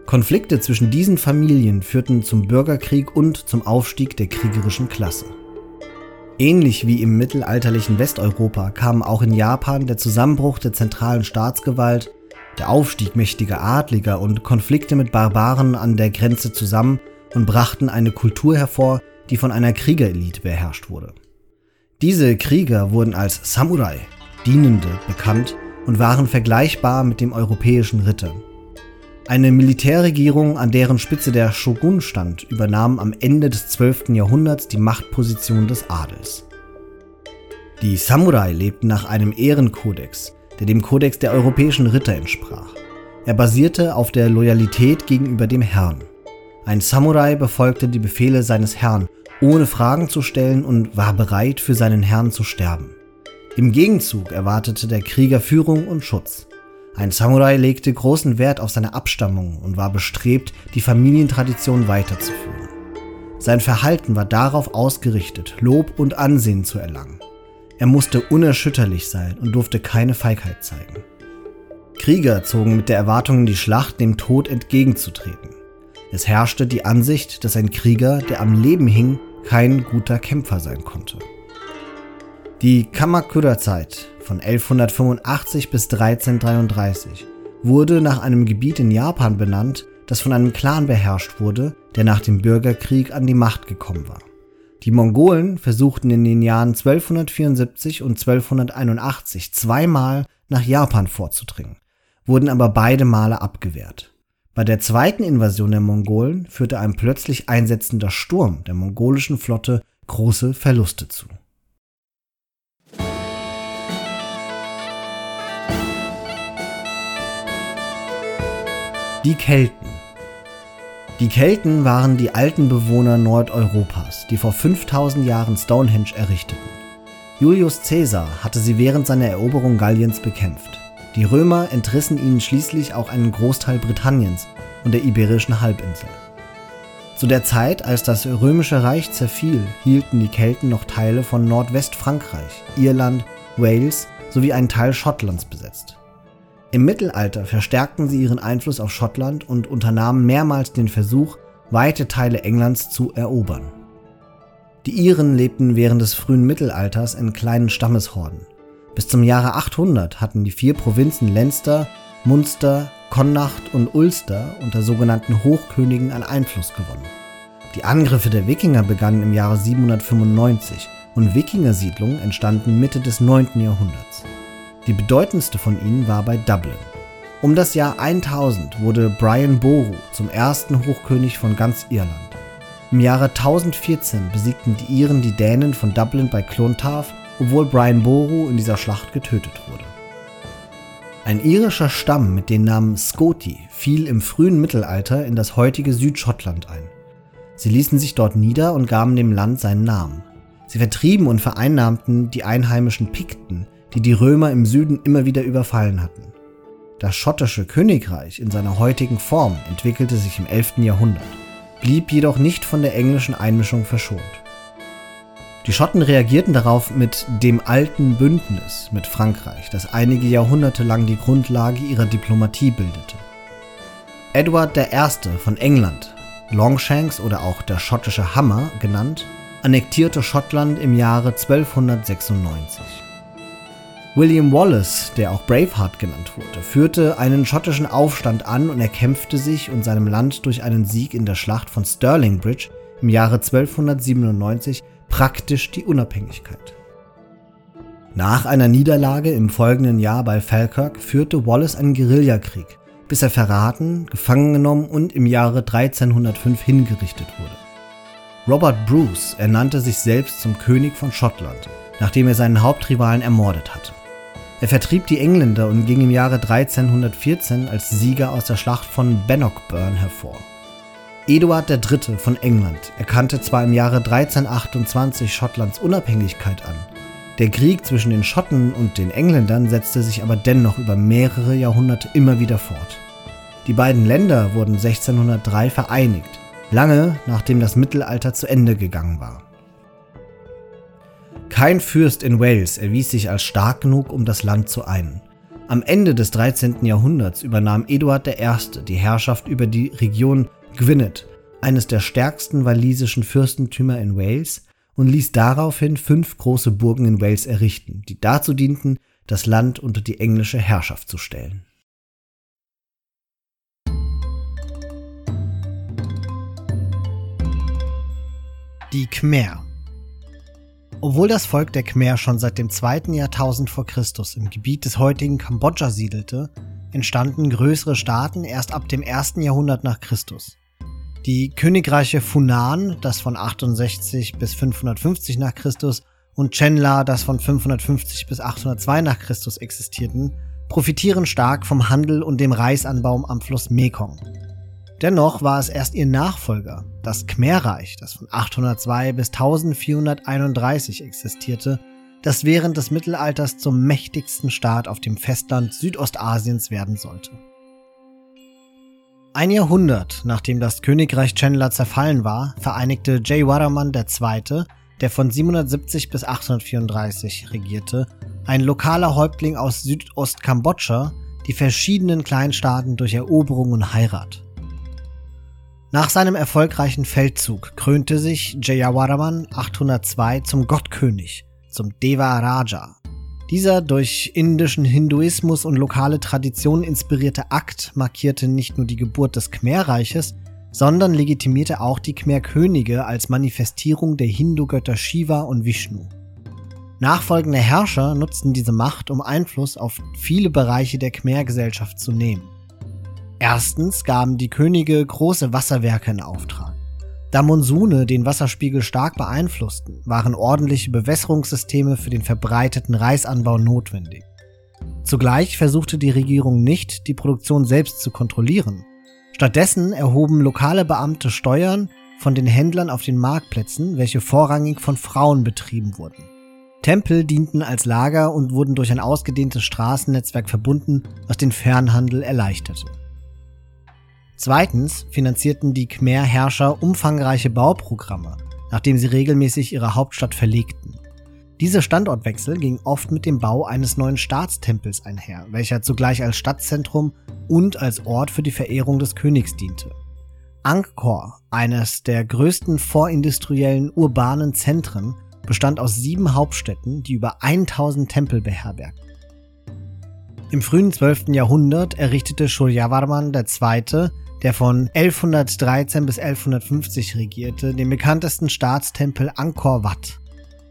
Konflikte zwischen diesen Familien führten zum Bürgerkrieg und zum Aufstieg der kriegerischen Klasse. Ähnlich wie im mittelalterlichen Westeuropa kam auch in Japan der Zusammenbruch der zentralen Staatsgewalt, der Aufstieg mächtiger Adliger und Konflikte mit Barbaren an der Grenze zusammen und brachten eine Kultur hervor, die von einer Kriegerelite beherrscht wurde. Diese Krieger wurden als Samurai, Dienende, bekannt und waren vergleichbar mit dem europäischen Ritter. Eine Militärregierung, an deren Spitze der Shogun stand, übernahm am Ende des 12. Jahrhunderts die Machtposition des Adels. Die Samurai lebten nach einem Ehrenkodex, der dem Kodex der europäischen Ritter entsprach. Er basierte auf der Loyalität gegenüber dem Herrn. Ein Samurai befolgte die Befehle seines Herrn, ohne Fragen zu stellen und war bereit, für seinen Herrn zu sterben. Im Gegenzug erwartete der Krieger Führung und Schutz. Ein Samurai legte großen Wert auf seine Abstammung und war bestrebt, die Familientradition weiterzuführen. Sein Verhalten war darauf ausgerichtet, Lob und Ansehen zu erlangen. Er musste unerschütterlich sein und durfte keine Feigheit zeigen. Krieger zogen mit der Erwartung in die Schlacht, dem Tod entgegenzutreten. Es herrschte die Ansicht, dass ein Krieger, der am Leben hing, kein guter Kämpfer sein konnte. Die Kamakura-Zeit von 1185 bis 1333 wurde nach einem Gebiet in Japan benannt, das von einem Clan beherrscht wurde, der nach dem Bürgerkrieg an die Macht gekommen war. Die Mongolen versuchten in den Jahren 1274 und 1281 zweimal nach Japan vorzudringen, wurden aber beide Male abgewehrt. Bei der zweiten Invasion der Mongolen führte ein plötzlich einsetzender Sturm der mongolischen Flotte große Verluste zu. Die Kelten. Die Kelten waren die alten Bewohner Nordeuropas, die vor 5000 Jahren Stonehenge errichteten. Julius Caesar hatte sie während seiner Eroberung Galliens bekämpft. Die Römer entrissen ihnen schließlich auch einen Großteil Britanniens und der iberischen Halbinsel. Zu der Zeit, als das römische Reich zerfiel, hielten die Kelten noch Teile von Nordwestfrankreich, Irland, Wales sowie einen Teil Schottlands besetzt. Im Mittelalter verstärkten sie ihren Einfluss auf Schottland und unternahmen mehrmals den Versuch, weite Teile Englands zu erobern. Die Iren lebten während des frühen Mittelalters in kleinen Stammeshorden. Bis zum Jahre 800 hatten die vier Provinzen Leinster, Munster, Connacht und Ulster unter sogenannten Hochkönigen an Einfluss gewonnen. Die Angriffe der Wikinger begannen im Jahre 795 und Wikingersiedlungen entstanden Mitte des 9. Jahrhunderts. Die bedeutendste von ihnen war bei Dublin. Um das Jahr 1000 wurde Brian Boru zum ersten Hochkönig von ganz Irland. Im Jahre 1014 besiegten die Iren die Dänen von Dublin bei Clontarf, obwohl Brian Boru in dieser Schlacht getötet wurde. Ein irischer Stamm mit dem Namen Scoti fiel im frühen Mittelalter in das heutige Südschottland ein. Sie ließen sich dort nieder und gaben dem Land seinen Namen. Sie vertrieben und vereinnahmten die einheimischen Pikten, die die Römer im Süden immer wieder überfallen hatten. Das schottische Königreich in seiner heutigen Form entwickelte sich im 11. Jahrhundert, blieb jedoch nicht von der englischen Einmischung verschont. Die Schotten reagierten darauf mit dem alten Bündnis mit Frankreich, das einige Jahrhunderte lang die Grundlage ihrer Diplomatie bildete. Edward I. von England, Longshanks oder auch der schottische Hammer genannt, annektierte Schottland im Jahre 1296. William Wallace, der auch Braveheart genannt wurde, führte einen schottischen Aufstand an und erkämpfte sich und seinem Land durch einen Sieg in der Schlacht von Stirling Bridge im Jahre 1297 praktisch die Unabhängigkeit. Nach einer Niederlage im folgenden Jahr bei Falkirk führte Wallace einen Guerillakrieg, bis er verraten, gefangen genommen und im Jahre 1305 hingerichtet wurde. Robert Bruce ernannte sich selbst zum König von Schottland, nachdem er seinen Hauptrivalen ermordet hatte. Er vertrieb die Engländer und ging im Jahre 1314 als Sieger aus der Schlacht von Bannockburn hervor. Eduard III. von England erkannte zwar im Jahre 1328 Schottlands Unabhängigkeit an, der Krieg zwischen den Schotten und den Engländern setzte sich aber dennoch über mehrere Jahrhunderte immer wieder fort. Die beiden Länder wurden 1603 vereinigt, lange nachdem das Mittelalter zu Ende gegangen war. Kein Fürst in Wales erwies sich als stark genug, um das Land zu einen. Am Ende des 13. Jahrhunderts übernahm Eduard I. die Herrschaft über die Region Gwynedd, eines der stärksten walisischen Fürstentümer in Wales, und ließ daraufhin fünf große Burgen in Wales errichten, die dazu dienten, das Land unter die englische Herrschaft zu stellen. Die Khmer obwohl das Volk der Khmer schon seit dem zweiten Jahrtausend vor Christus im Gebiet des heutigen Kambodscha siedelte, entstanden größere Staaten erst ab dem ersten Jahrhundert nach Christus. Die Königreiche Funan, das von 68 bis 550 nach Christus, und Chenla, das von 550 bis 802 nach Christus existierten, profitieren stark vom Handel und dem Reisanbau am Fluss Mekong. Dennoch war es erst ihr Nachfolger, das Khmerreich, das von 802 bis 1431 existierte, das während des Mittelalters zum mächtigsten Staat auf dem Festland Südostasiens werden sollte. Ein Jahrhundert nachdem das Königreich Chenla zerfallen war, vereinigte Jayawarman II., der von 770 bis 834 regierte, ein lokaler Häuptling aus Südostkambodscha, die verschiedenen Kleinstaaten durch Eroberung und Heirat. Nach seinem erfolgreichen Feldzug krönte sich Jayawarman 802 zum Gottkönig, zum Deva Raja. Dieser durch indischen Hinduismus und lokale Traditionen inspirierte Akt markierte nicht nur die Geburt des Khmerreiches, sondern legitimierte auch die Khmer-Könige als Manifestierung der Hindu-Götter Shiva und Vishnu. Nachfolgende Herrscher nutzten diese Macht, um Einfluss auf viele Bereiche der Khmer-Gesellschaft zu nehmen. Erstens gaben die Könige große Wasserwerke in Auftrag. Da Monsune den Wasserspiegel stark beeinflussten, waren ordentliche Bewässerungssysteme für den verbreiteten Reisanbau notwendig. Zugleich versuchte die Regierung nicht, die Produktion selbst zu kontrollieren. Stattdessen erhoben lokale Beamte Steuern von den Händlern auf den Marktplätzen, welche vorrangig von Frauen betrieben wurden. Tempel dienten als Lager und wurden durch ein ausgedehntes Straßennetzwerk verbunden, was den Fernhandel erleichterte. Zweitens finanzierten die Khmer-Herrscher umfangreiche Bauprogramme, nachdem sie regelmäßig ihre Hauptstadt verlegten. Diese Standortwechsel ging oft mit dem Bau eines neuen Staatstempels einher, welcher zugleich als Stadtzentrum und als Ort für die Verehrung des Königs diente. Angkor, eines der größten vorindustriellen urbanen Zentren, bestand aus sieben Hauptstädten, die über 1000 Tempel beherbergten. Im frühen 12. Jahrhundert errichtete Suryavarman II der von 1113 bis 1150 regierte, den bekanntesten Staatstempel Angkor Wat.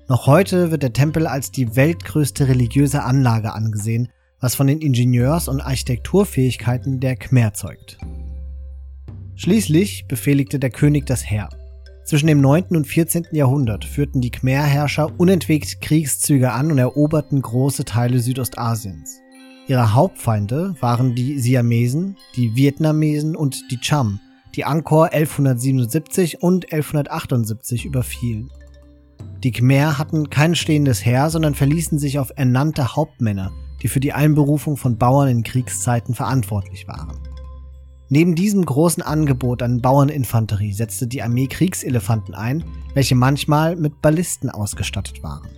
Noch heute wird der Tempel als die weltgrößte religiöse Anlage angesehen, was von den Ingenieurs- und Architekturfähigkeiten der Khmer zeugt. Schließlich befehligte der König das Heer. Zwischen dem 9. und 14. Jahrhundert führten die Khmer-Herrscher unentwegt Kriegszüge an und eroberten große Teile Südostasiens. Ihre Hauptfeinde waren die Siamesen, die Vietnamesen und die Cham, die Angkor 1177 und 1178 überfielen. Die Khmer hatten kein stehendes Heer, sondern verließen sich auf ernannte Hauptmänner, die für die Einberufung von Bauern in Kriegszeiten verantwortlich waren. Neben diesem großen Angebot an Bauerninfanterie setzte die Armee Kriegselefanten ein, welche manchmal mit Ballisten ausgestattet waren.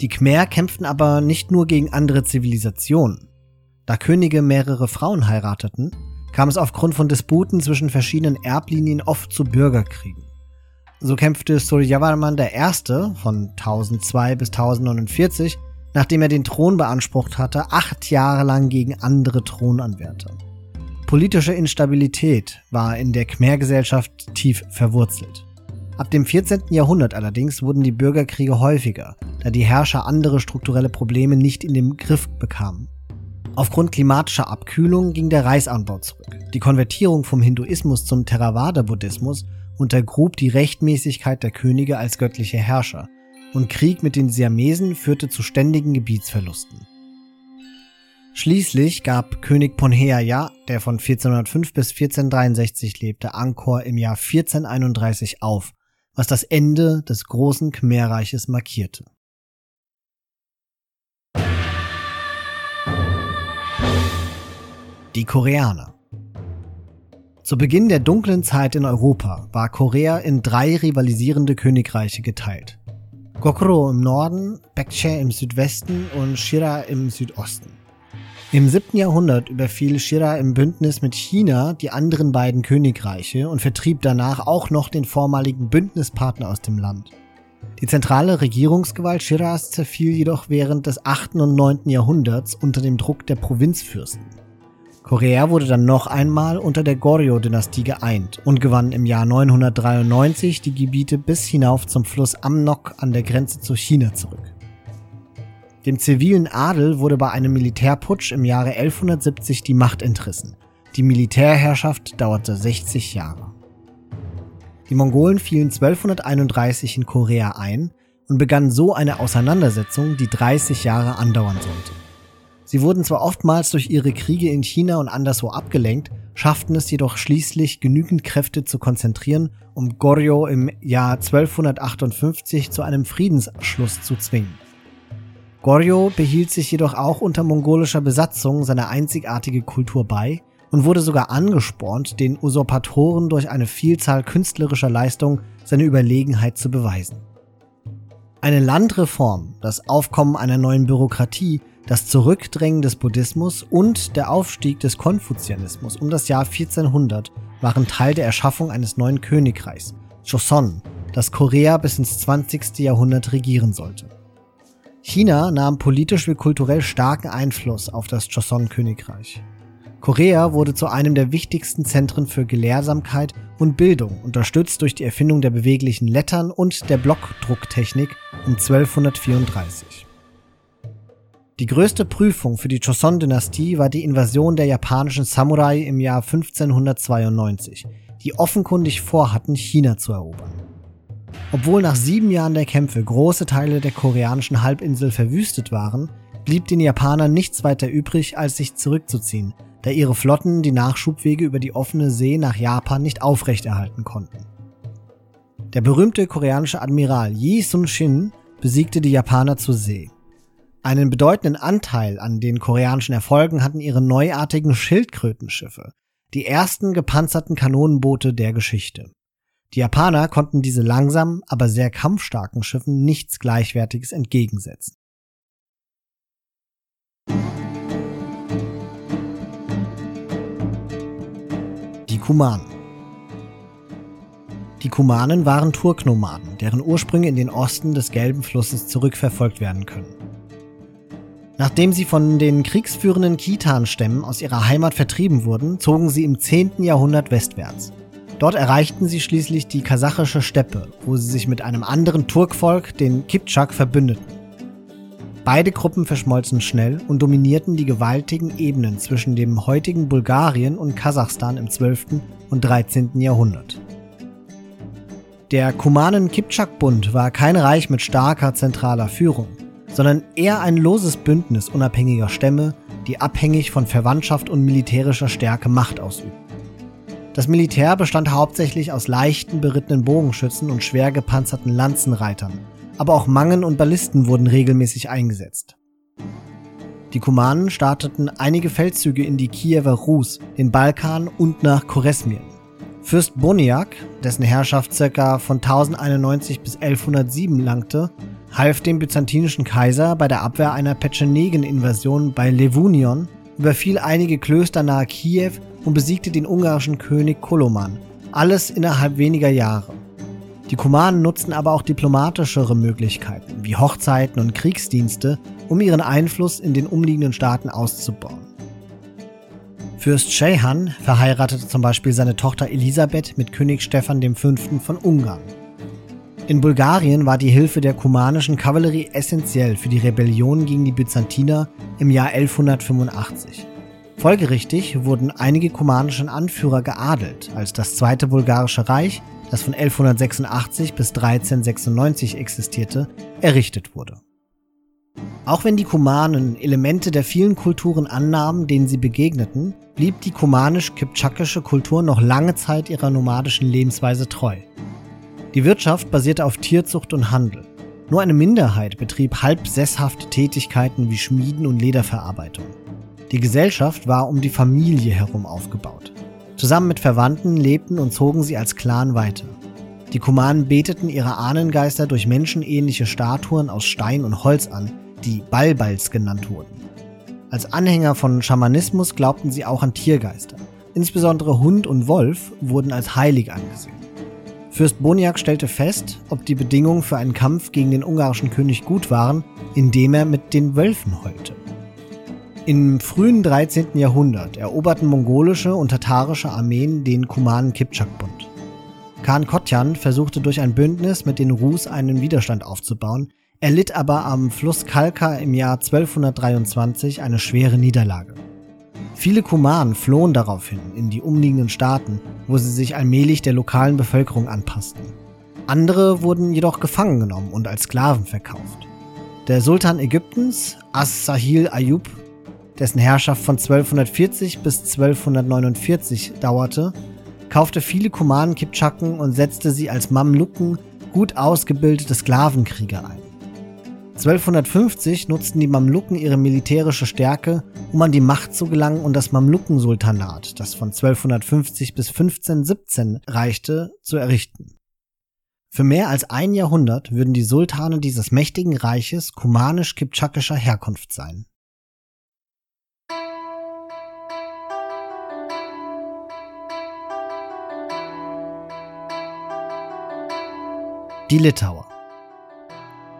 Die Khmer kämpften aber nicht nur gegen andere Zivilisationen. Da Könige mehrere Frauen heirateten, kam es aufgrund von Disputen zwischen verschiedenen Erblinien oft zu Bürgerkriegen. So kämpfte Suryavarman I. von 1002 bis 1049, nachdem er den Thron beansprucht hatte, acht Jahre lang gegen andere Thronanwärter. Politische Instabilität war in der Khmer-Gesellschaft tief verwurzelt. Ab dem 14. Jahrhundert allerdings wurden die Bürgerkriege häufiger, da die Herrscher andere strukturelle Probleme nicht in den Griff bekamen. Aufgrund klimatischer Abkühlung ging der Reisanbau zurück. Die Konvertierung vom Hinduismus zum Theravada-Buddhismus untergrub die Rechtmäßigkeit der Könige als göttliche Herrscher und Krieg mit den Siamesen führte zu ständigen Gebietsverlusten. Schließlich gab König Ponheaya, der von 1405 bis 1463 lebte, Angkor im Jahr 1431 auf, was das Ende des großen Khmerreiches markierte. Die Koreaner Zu Beginn der dunklen Zeit in Europa war Korea in drei rivalisierende Königreiche geteilt. Gokuro im Norden, Baekje im Südwesten und Shira im Südosten. Im 7. Jahrhundert überfiel Shira im Bündnis mit China die anderen beiden Königreiche und vertrieb danach auch noch den vormaligen Bündnispartner aus dem Land. Die zentrale Regierungsgewalt Shiras zerfiel jedoch während des 8. und 9. Jahrhunderts unter dem Druck der Provinzfürsten. Korea wurde dann noch einmal unter der Goryeo-Dynastie geeint und gewann im Jahr 993 die Gebiete bis hinauf zum Fluss Amnok an der Grenze zu China zurück. Dem zivilen Adel wurde bei einem Militärputsch im Jahre 1170 die Macht entrissen. Die Militärherrschaft dauerte 60 Jahre. Die Mongolen fielen 1231 in Korea ein und begannen so eine Auseinandersetzung, die 30 Jahre andauern sollte. Sie wurden zwar oftmals durch ihre Kriege in China und anderswo abgelenkt, schafften es jedoch schließlich genügend Kräfte zu konzentrieren, um Goryeo im Jahr 1258 zu einem Friedensschluss zu zwingen. Goryeo behielt sich jedoch auch unter mongolischer Besatzung seine einzigartige Kultur bei und wurde sogar angespornt, den Usurpatoren durch eine Vielzahl künstlerischer Leistungen seine Überlegenheit zu beweisen. Eine Landreform, das Aufkommen einer neuen Bürokratie das Zurückdrängen des Buddhismus und der Aufstieg des Konfuzianismus um das Jahr 1400 waren Teil der Erschaffung eines neuen Königreichs, Joseon, das Korea bis ins 20. Jahrhundert regieren sollte. China nahm politisch wie kulturell starken Einfluss auf das Joseon-Königreich. Korea wurde zu einem der wichtigsten Zentren für Gelehrsamkeit und Bildung, unterstützt durch die Erfindung der beweglichen Lettern und der Blockdrucktechnik um 1234. Die größte Prüfung für die Joseon-Dynastie war die Invasion der japanischen Samurai im Jahr 1592, die offenkundig vorhatten, China zu erobern. Obwohl nach sieben Jahren der Kämpfe große Teile der koreanischen Halbinsel verwüstet waren, blieb den Japanern nichts weiter übrig, als sich zurückzuziehen, da ihre Flotten die Nachschubwege über die offene See nach Japan nicht aufrechterhalten konnten. Der berühmte koreanische Admiral Yi Sun-shin besiegte die Japaner zur See. Einen bedeutenden Anteil an den koreanischen Erfolgen hatten ihre neuartigen Schildkrötenschiffe, die ersten gepanzerten Kanonenboote der Geschichte. Die Japaner konnten diese langsamen, aber sehr kampfstarken Schiffen nichts Gleichwertiges entgegensetzen. Die Kumanen Die Kumanen waren Turknomaden, deren Ursprünge in den Osten des Gelben Flusses zurückverfolgt werden können. Nachdem sie von den kriegsführenden Khitan-Stämmen aus ihrer Heimat vertrieben wurden, zogen sie im 10. Jahrhundert westwärts. Dort erreichten sie schließlich die kasachische Steppe, wo sie sich mit einem anderen Turkvolk, den Kipchak, verbündeten. Beide Gruppen verschmolzen schnell und dominierten die gewaltigen Ebenen zwischen dem heutigen Bulgarien und Kasachstan im 12. und 13. Jahrhundert. Der Kumanen-Kipchak-Bund war kein Reich mit starker zentraler Führung, sondern eher ein loses Bündnis unabhängiger Stämme, die abhängig von Verwandtschaft und militärischer Stärke Macht ausübten. Das Militär bestand hauptsächlich aus leichten berittenen Bogenschützen und schwer gepanzerten Lanzenreitern, aber auch Mangen und Ballisten wurden regelmäßig eingesetzt. Die Kumanen starteten einige Feldzüge in die Kiewer Rus, den Balkan und nach Koresmien. Fürst Boniak, dessen Herrschaft ca. von 1091 bis 1107 langte, half dem byzantinischen Kaiser bei der Abwehr einer Petschenegen-Invasion bei Levunion, überfiel einige Klöster nahe Kiew und besiegte den ungarischen König Koloman. Alles innerhalb weniger Jahre. Die Kumanen nutzten aber auch diplomatischere Möglichkeiten, wie Hochzeiten und Kriegsdienste, um ihren Einfluss in den umliegenden Staaten auszubauen. Fürst Shehan verheiratete zum Beispiel seine Tochter Elisabeth mit König Stephan V. von Ungarn. In Bulgarien war die Hilfe der kumanischen Kavallerie essentiell für die Rebellion gegen die Byzantiner im Jahr 1185. Folgerichtig wurden einige kumanische Anführer geadelt, als das Zweite Bulgarische Reich das von 1186 bis 1396 existierte, errichtet wurde. Auch wenn die Kumanen Elemente der vielen Kulturen annahmen, denen sie begegneten, blieb die kumanisch-kipchakische Kultur noch lange Zeit ihrer nomadischen Lebensweise treu. Die Wirtschaft basierte auf Tierzucht und Handel. Nur eine Minderheit betrieb halb sesshafte Tätigkeiten wie Schmieden und Lederverarbeitung. Die Gesellschaft war um die Familie herum aufgebaut. Zusammen mit Verwandten lebten und zogen sie als Clan weiter. Die Kumanen beteten ihre Ahnengeister durch menschenähnliche Statuen aus Stein und Holz an, die Balbals genannt wurden. Als Anhänger von Schamanismus glaubten sie auch an Tiergeister. Insbesondere Hund und Wolf wurden als heilig angesehen. Fürst Boniak stellte fest, ob die Bedingungen für einen Kampf gegen den ungarischen König gut waren, indem er mit den Wölfen heulte. Im frühen 13. Jahrhundert eroberten mongolische und tatarische Armeen den Kumanen-Kipchak-Bund. Khan Kotjan versuchte durch ein Bündnis mit den Rus einen Widerstand aufzubauen, erlitt aber am Fluss Kalka im Jahr 1223 eine schwere Niederlage. Viele Kumanen flohen daraufhin in die umliegenden Staaten, wo sie sich allmählich der lokalen Bevölkerung anpassten. Andere wurden jedoch gefangen genommen und als Sklaven verkauft. Der Sultan Ägyptens, As-Sahil Ayub, dessen Herrschaft von 1240 bis 1249 dauerte, kaufte viele Kumanen Kipchaken und setzte sie als Mamluken, gut ausgebildete Sklavenkrieger ein. 1250 nutzten die Mamluken ihre militärische Stärke, um an die Macht zu gelangen und das Mamlukensultanat, das von 1250 bis 1517 reichte, zu errichten. Für mehr als ein Jahrhundert würden die Sultane dieses mächtigen Reiches kumanisch-kipchakischer Herkunft sein. Die Litauer.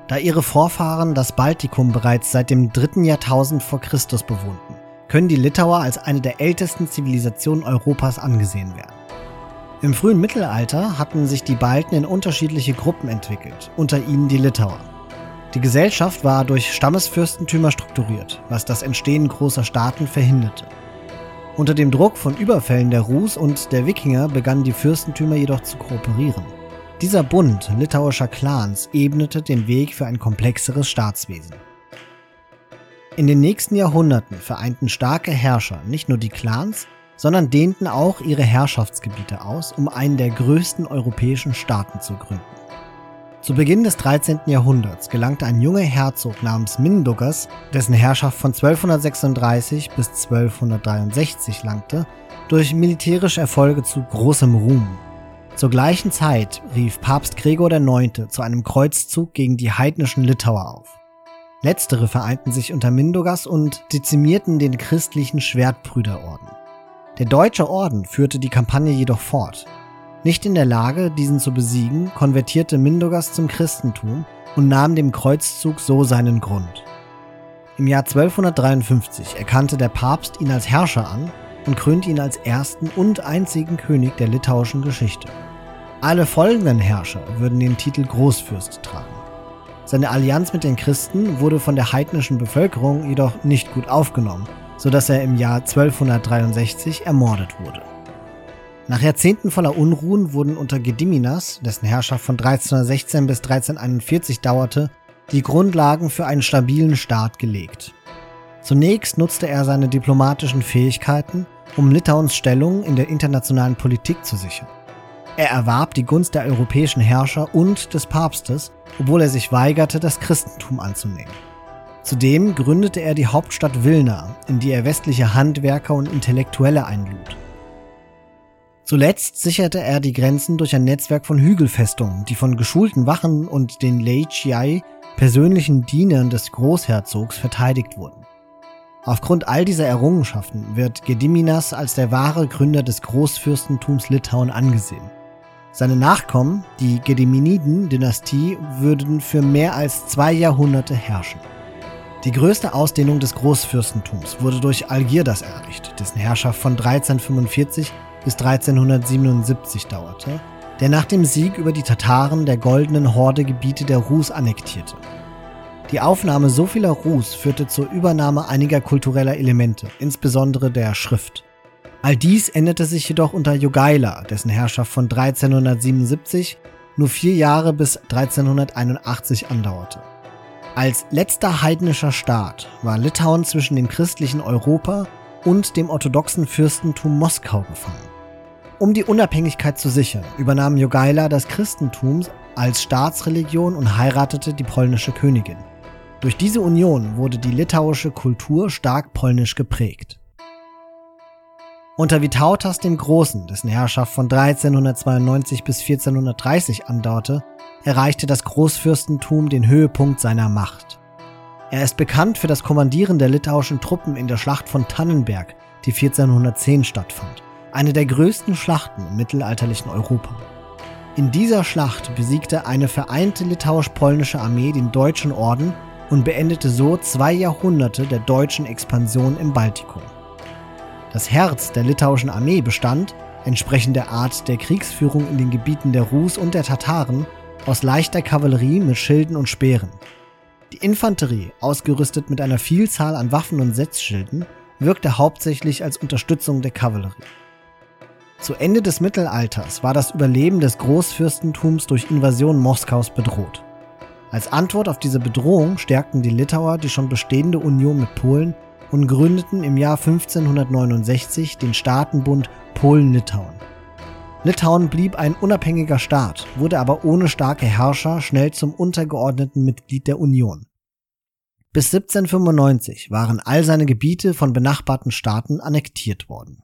Da ihre Vorfahren das Baltikum bereits seit dem dritten Jahrtausend vor Christus bewohnten, können die Litauer als eine der ältesten Zivilisationen Europas angesehen werden. Im frühen Mittelalter hatten sich die Balten in unterschiedliche Gruppen entwickelt, unter ihnen die Litauer. Die Gesellschaft war durch Stammesfürstentümer strukturiert, was das Entstehen großer Staaten verhinderte. Unter dem Druck von Überfällen der Rus und der Wikinger begannen die Fürstentümer jedoch zu kooperieren. Dieser Bund litauischer Clans ebnete den Weg für ein komplexeres Staatswesen. In den nächsten Jahrhunderten vereinten starke Herrscher nicht nur die Clans, sondern dehnten auch ihre Herrschaftsgebiete aus, um einen der größten europäischen Staaten zu gründen. Zu Beginn des 13. Jahrhunderts gelangte ein junger Herzog namens Mindaugas, dessen Herrschaft von 1236 bis 1263 langte, durch militärische Erfolge zu großem Ruhm zur gleichen Zeit rief Papst Gregor IX. zu einem Kreuzzug gegen die heidnischen Litauer auf. Letztere vereinten sich unter Mindogas und dezimierten den christlichen Schwertbrüderorden. Der deutsche Orden führte die Kampagne jedoch fort. Nicht in der Lage, diesen zu besiegen, konvertierte Mindogas zum Christentum und nahm dem Kreuzzug so seinen Grund. Im Jahr 1253 erkannte der Papst ihn als Herrscher an und krönte ihn als ersten und einzigen König der litauischen Geschichte. Alle folgenden Herrscher würden den Titel Großfürst tragen. Seine Allianz mit den Christen wurde von der heidnischen Bevölkerung jedoch nicht gut aufgenommen, sodass er im Jahr 1263 ermordet wurde. Nach Jahrzehnten voller Unruhen wurden unter Gediminas, dessen Herrschaft von 1316 bis 1341 dauerte, die Grundlagen für einen stabilen Staat gelegt. Zunächst nutzte er seine diplomatischen Fähigkeiten, um Litauens Stellung in der internationalen Politik zu sichern. Er erwarb die Gunst der europäischen Herrscher und des Papstes, obwohl er sich weigerte, das Christentum anzunehmen. Zudem gründete er die Hauptstadt Vilna, in die er westliche Handwerker und Intellektuelle einlud. Zuletzt sicherte er die Grenzen durch ein Netzwerk von Hügelfestungen, die von geschulten Wachen und den Leiciai, persönlichen Dienern des Großherzogs, verteidigt wurden. Aufgrund all dieser Errungenschaften wird Gediminas als der wahre Gründer des Großfürstentums Litauen angesehen. Seine Nachkommen, die Gediminiden-Dynastie, würden für mehr als zwei Jahrhunderte herrschen. Die größte Ausdehnung des Großfürstentums wurde durch Algirdas erreicht, dessen Herrschaft von 1345 bis 1377 dauerte, der nach dem Sieg über die Tataren der Goldenen Horde Gebiete der Rus annektierte. Die Aufnahme so vieler Rus führte zur Übernahme einiger kultureller Elemente, insbesondere der Schrift. All dies änderte sich jedoch unter Jogaila, dessen Herrschaft von 1377 nur vier Jahre bis 1381 andauerte. Als letzter heidnischer Staat war Litauen zwischen dem christlichen Europa und dem orthodoxen Fürstentum Moskau gefangen. Um die Unabhängigkeit zu sichern, übernahm Jogaila das Christentum als Staatsreligion und heiratete die polnische Königin. Durch diese Union wurde die litauische Kultur stark polnisch geprägt. Unter Vitautas dem Großen, dessen Herrschaft von 1392 bis 1430 andauerte, erreichte das Großfürstentum den Höhepunkt seiner Macht. Er ist bekannt für das Kommandieren der litauischen Truppen in der Schlacht von Tannenberg, die 1410 stattfand, eine der größten Schlachten im mittelalterlichen Europa. In dieser Schlacht besiegte eine vereinte litauisch-polnische Armee den deutschen Orden und beendete so zwei Jahrhunderte der deutschen Expansion im Baltikum. Das Herz der litauischen Armee bestand, entsprechend der Art der Kriegsführung in den Gebieten der Rus und der Tataren, aus leichter Kavallerie mit Schilden und Speeren. Die Infanterie, ausgerüstet mit einer Vielzahl an Waffen und Setzschilden, wirkte hauptsächlich als Unterstützung der Kavallerie. Zu Ende des Mittelalters war das Überleben des Großfürstentums durch Invasion Moskaus bedroht. Als Antwort auf diese Bedrohung stärkten die Litauer die schon bestehende Union mit Polen und gründeten im Jahr 1569 den Staatenbund Polen-Litauen. Litauen blieb ein unabhängiger Staat, wurde aber ohne starke Herrscher schnell zum untergeordneten Mitglied der Union. Bis 1795 waren all seine Gebiete von benachbarten Staaten annektiert worden.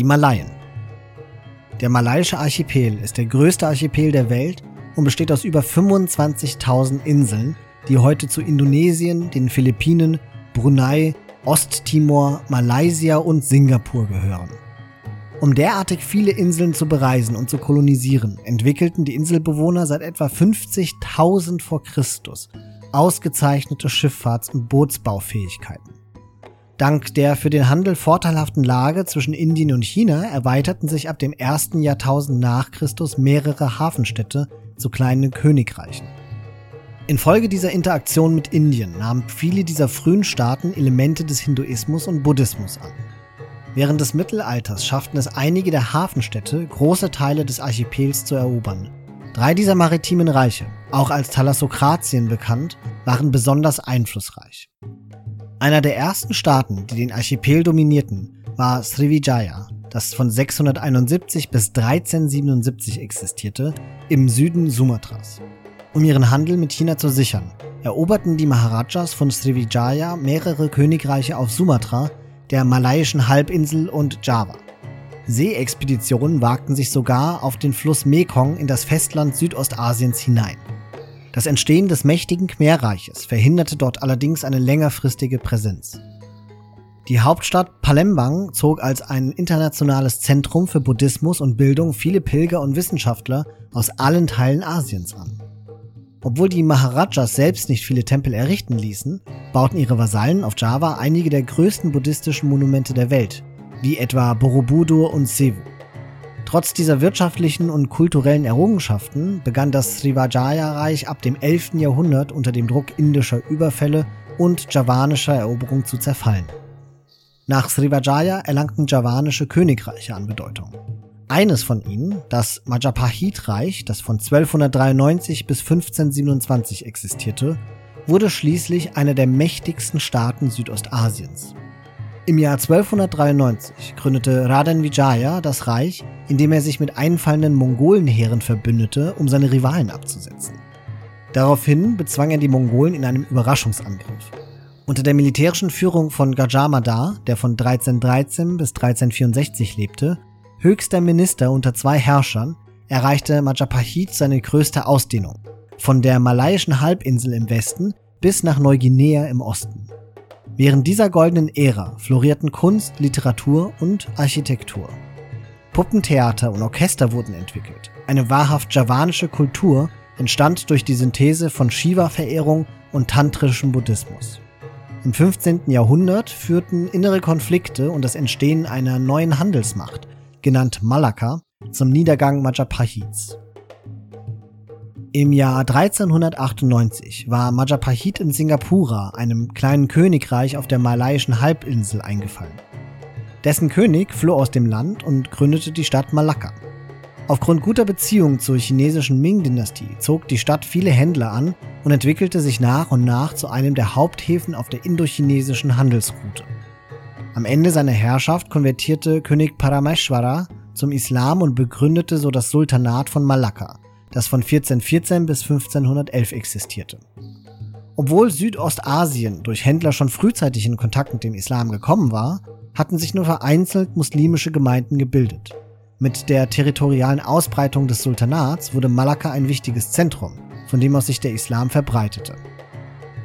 Die Malaien. Der malaiische Archipel ist der größte Archipel der Welt und besteht aus über 25.000 Inseln, die heute zu Indonesien, den Philippinen, Brunei, Osttimor, Malaysia und Singapur gehören. Um derartig viele Inseln zu bereisen und zu kolonisieren, entwickelten die Inselbewohner seit etwa 50.000 vor Christus ausgezeichnete Schifffahrts- und Bootsbaufähigkeiten. Dank der für den Handel vorteilhaften Lage zwischen Indien und China erweiterten sich ab dem ersten Jahrtausend nach Christus mehrere Hafenstädte zu kleinen Königreichen. Infolge dieser Interaktion mit Indien nahmen viele dieser frühen Staaten Elemente des Hinduismus und Buddhismus an. Während des Mittelalters schafften es einige der Hafenstädte, große Teile des Archipels zu erobern. Drei dieser maritimen Reiche, auch als Thalassokratien bekannt, waren besonders einflussreich. Einer der ersten Staaten, die den Archipel dominierten, war Srivijaya, das von 671 bis 1377 existierte, im Süden Sumatras. Um ihren Handel mit China zu sichern, eroberten die Maharajas von Srivijaya mehrere Königreiche auf Sumatra, der malaiischen Halbinsel und Java. Seeexpeditionen wagten sich sogar auf den Fluss Mekong in das Festland Südostasiens hinein. Das Entstehen des mächtigen Khmerreiches verhinderte dort allerdings eine längerfristige Präsenz. Die Hauptstadt Palembang zog als ein internationales Zentrum für Buddhismus und Bildung viele Pilger und Wissenschaftler aus allen Teilen Asiens an. Obwohl die Maharajas selbst nicht viele Tempel errichten ließen, bauten ihre Vasallen auf Java einige der größten buddhistischen Monumente der Welt, wie etwa Borobudur und Sevu. Trotz dieser wirtschaftlichen und kulturellen Errungenschaften begann das Srivajaya-Reich ab dem 11. Jahrhundert unter dem Druck indischer Überfälle und javanischer Eroberung zu zerfallen. Nach Srivajaya erlangten javanische Königreiche an Bedeutung. Eines von ihnen, das Majapahit-Reich, das von 1293 bis 1527 existierte, wurde schließlich einer der mächtigsten Staaten Südostasiens. Im Jahr 1293 gründete Raden Vijaya das Reich, indem er sich mit einfallenden Mongolenheeren verbündete, um seine Rivalen abzusetzen. Daraufhin bezwang er die Mongolen in einem Überraschungsangriff. Unter der militärischen Führung von Gajamada, der von 1313 bis 1364 lebte, höchster Minister unter zwei Herrschern, erreichte Majapahit seine größte Ausdehnung, von der malaiischen Halbinsel im Westen bis nach Neuguinea im Osten. Während dieser goldenen Ära florierten Kunst, Literatur und Architektur. Puppentheater und Orchester wurden entwickelt. Eine wahrhaft javanische Kultur entstand durch die Synthese von Shiva-Verehrung und tantrischem Buddhismus. Im 15. Jahrhundert führten innere Konflikte und das Entstehen einer neuen Handelsmacht, genannt Malakka, zum Niedergang Majapahits. Im Jahr 1398 war Majapahit in Singapura, einem kleinen Königreich auf der malaiischen Halbinsel, eingefallen. Dessen König floh aus dem Land und gründete die Stadt Malakka. Aufgrund guter Beziehungen zur chinesischen Ming-Dynastie zog die Stadt viele Händler an und entwickelte sich nach und nach zu einem der Haupthäfen auf der indochinesischen Handelsroute. Am Ende seiner Herrschaft konvertierte König Parameshwara zum Islam und begründete so das Sultanat von Malakka, das von 1414 bis 1511 existierte. Obwohl Südostasien durch Händler schon frühzeitig in Kontakt mit dem Islam gekommen war, hatten sich nur vereinzelt muslimische Gemeinden gebildet. Mit der territorialen Ausbreitung des Sultanats wurde Malakka ein wichtiges Zentrum, von dem aus sich der Islam verbreitete.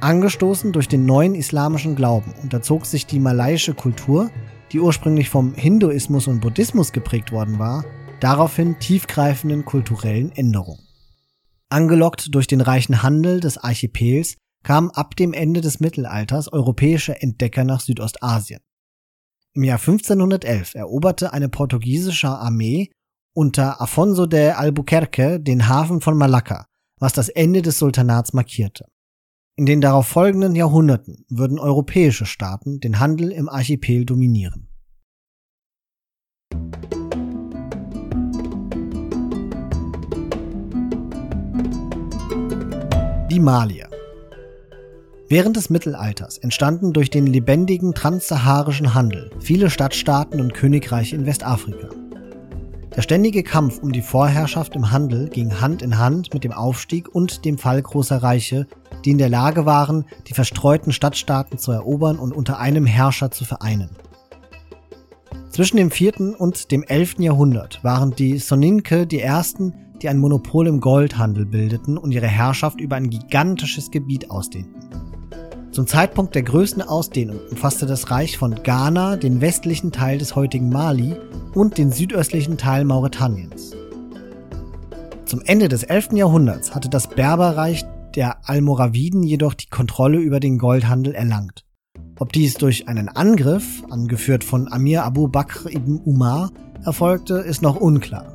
Angestoßen durch den neuen islamischen Glauben unterzog sich die malaiische Kultur, die ursprünglich vom Hinduismus und Buddhismus geprägt worden war, daraufhin tiefgreifenden kulturellen Änderungen. Angelockt durch den reichen Handel des Archipels kamen ab dem Ende des Mittelalters europäische Entdecker nach Südostasien. Im Jahr 1511 eroberte eine portugiesische Armee unter Afonso de Albuquerque den Hafen von Malakka, was das Ende des Sultanats markierte. In den darauf folgenden Jahrhunderten würden europäische Staaten den Handel im Archipel dominieren. Die Malier. Während des Mittelalters entstanden durch den lebendigen transsaharischen Handel viele Stadtstaaten und Königreiche in Westafrika. Der ständige Kampf um die Vorherrschaft im Handel ging Hand in Hand mit dem Aufstieg und dem Fall großer Reiche, die in der Lage waren, die verstreuten Stadtstaaten zu erobern und unter einem Herrscher zu vereinen. Zwischen dem 4. und dem 11. Jahrhundert waren die Soninke die ersten, die ein Monopol im Goldhandel bildeten und ihre Herrschaft über ein gigantisches Gebiet ausdehnten. Zum Zeitpunkt der größten Ausdehnung umfasste das Reich von Ghana den westlichen Teil des heutigen Mali und den südöstlichen Teil Mauretaniens. Zum Ende des 11. Jahrhunderts hatte das Berberreich der Almoraviden jedoch die Kontrolle über den Goldhandel erlangt. Ob dies durch einen Angriff, angeführt von Amir Abu Bakr ibn Umar, erfolgte, ist noch unklar.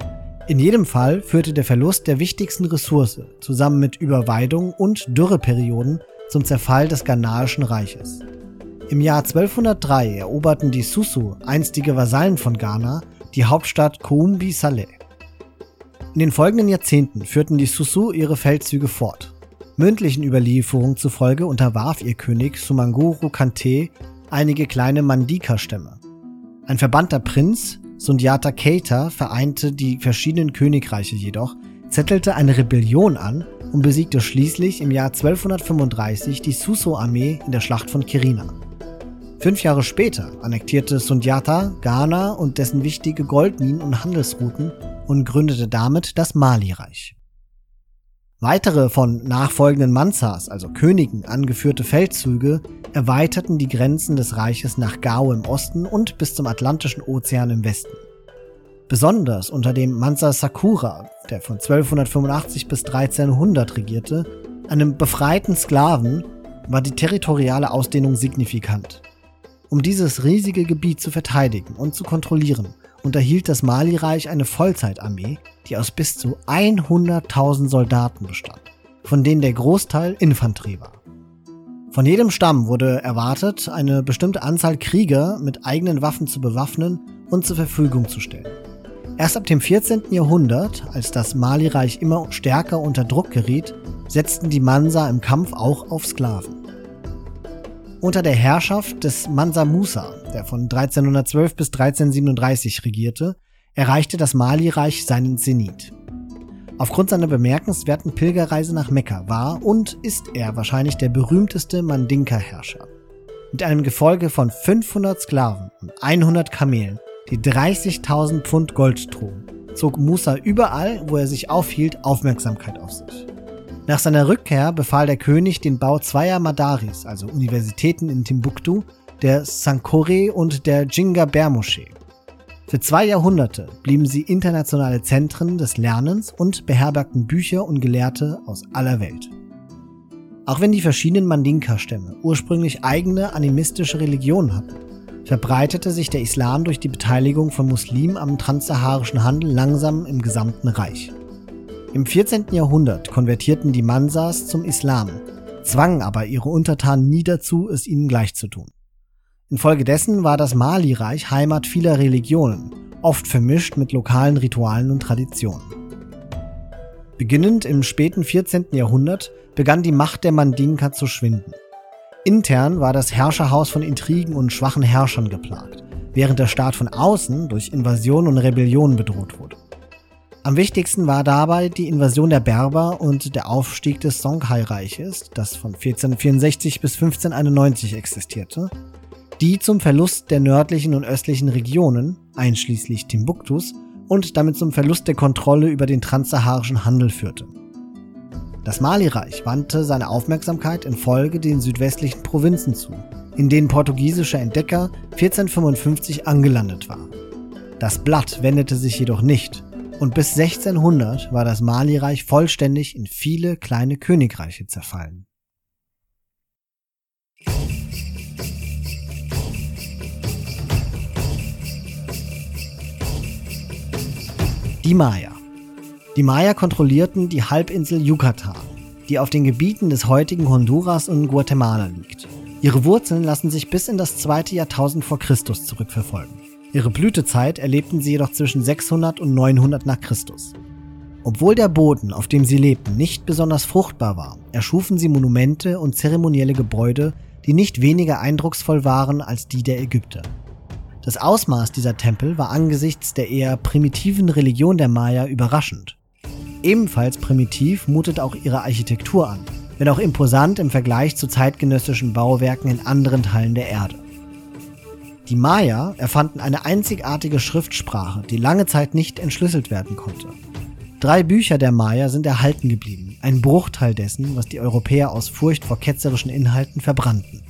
In jedem Fall führte der Verlust der wichtigsten Ressource zusammen mit Überweidung und Dürreperioden zum Zerfall des Ghanaischen Reiches. Im Jahr 1203 eroberten die Susu, einstige Vasallen von Ghana, die Hauptstadt Koumbi Saleh. In den folgenden Jahrzehnten führten die Susu ihre Feldzüge fort. Mündlichen Überlieferungen zufolge unterwarf ihr König Sumanguru Kante einige kleine Mandika-Stämme. Ein verbannter Prinz, Sundiata Keita vereinte die verschiedenen Königreiche jedoch, zettelte eine Rebellion an und besiegte schließlich im Jahr 1235 die Suso-Armee in der Schlacht von Kirina. Fünf Jahre später annektierte Sundiata Ghana und dessen wichtige Goldminen und Handelsrouten und gründete damit das Mali-Reich. Weitere von nachfolgenden Mansas, also Königen, angeführte Feldzüge erweiterten die Grenzen des Reiches nach Gao im Osten und bis zum Atlantischen Ozean im Westen. Besonders unter dem Mansa Sakura, der von 1285 bis 1300 regierte, einem befreiten Sklaven war die territoriale Ausdehnung signifikant. Um dieses riesige Gebiet zu verteidigen und zu kontrollieren, unterhielt das Mali-Reich eine Vollzeitarmee, die aus bis zu 100.000 Soldaten bestand, von denen der Großteil Infanterie war. Von jedem Stamm wurde erwartet, eine bestimmte Anzahl Krieger mit eigenen Waffen zu bewaffnen und zur Verfügung zu stellen. Erst ab dem 14. Jahrhundert, als das Mali-Reich immer stärker unter Druck geriet, setzten die Mansa im Kampf auch auf Sklaven. Unter der Herrschaft des Mansa Musa, der von 1312 bis 1337 regierte, erreichte das Mali-Reich seinen Zenit. Aufgrund seiner bemerkenswerten Pilgerreise nach Mekka war und ist er wahrscheinlich der berühmteste Mandinka-Herrscher. Mit einem Gefolge von 500 Sklaven und 100 Kamelen, die 30.000 Pfund Gold trugen, zog Musa überall, wo er sich aufhielt, Aufmerksamkeit auf sich. Nach seiner Rückkehr befahl der König den Bau zweier Madaris, also Universitäten in Timbuktu, der Sankore und der Jinga Moschee. Für zwei Jahrhunderte blieben sie internationale Zentren des Lernens und beherbergten Bücher und Gelehrte aus aller Welt. Auch wenn die verschiedenen Mandinka-Stämme ursprünglich eigene animistische Religionen hatten, verbreitete sich der Islam durch die Beteiligung von Muslimen am transsaharischen Handel langsam im gesamten Reich. Im 14. Jahrhundert konvertierten die Mansas zum Islam, zwangen aber ihre Untertanen nie dazu, es ihnen gleichzutun. Infolgedessen war das Mali-Reich Heimat vieler Religionen, oft vermischt mit lokalen Ritualen und Traditionen. Beginnend im späten 14. Jahrhundert begann die Macht der Mandinka zu schwinden. Intern war das Herrscherhaus von Intrigen und schwachen Herrschern geplagt, während der Staat von außen durch Invasionen und Rebellionen bedroht wurde. Am wichtigsten war dabei die Invasion der Berber und der Aufstieg des Songhai-Reiches, das von 1464 bis 1591 existierte, die zum Verlust der nördlichen und östlichen Regionen, einschließlich Timbuktus, und damit zum Verlust der Kontrolle über den transsaharischen Handel führte. Das Mali-Reich wandte seine Aufmerksamkeit in Folge den südwestlichen Provinzen zu, in denen portugiesische Entdecker 1455 angelandet waren. Das Blatt wendete sich jedoch nicht und bis 1600 war das Mali-Reich vollständig in viele kleine Königreiche zerfallen. Die Maya. Die Maya kontrollierten die Halbinsel Yucatan, die auf den Gebieten des heutigen Honduras und Guatemala liegt. Ihre Wurzeln lassen sich bis in das zweite Jahrtausend vor Christus zurückverfolgen. Ihre Blütezeit erlebten sie jedoch zwischen 600 und 900 nach Christus. Obwohl der Boden, auf dem sie lebten, nicht besonders fruchtbar war, erschufen sie Monumente und zeremonielle Gebäude, die nicht weniger eindrucksvoll waren als die der Ägypter. Das Ausmaß dieser Tempel war angesichts der eher primitiven Religion der Maya überraschend. Ebenfalls primitiv mutet auch ihre Architektur an, wenn auch imposant im Vergleich zu zeitgenössischen Bauwerken in anderen Teilen der Erde. Die Maya erfanden eine einzigartige Schriftsprache, die lange Zeit nicht entschlüsselt werden konnte. Drei Bücher der Maya sind erhalten geblieben, ein Bruchteil dessen, was die Europäer aus Furcht vor ketzerischen Inhalten verbrannten.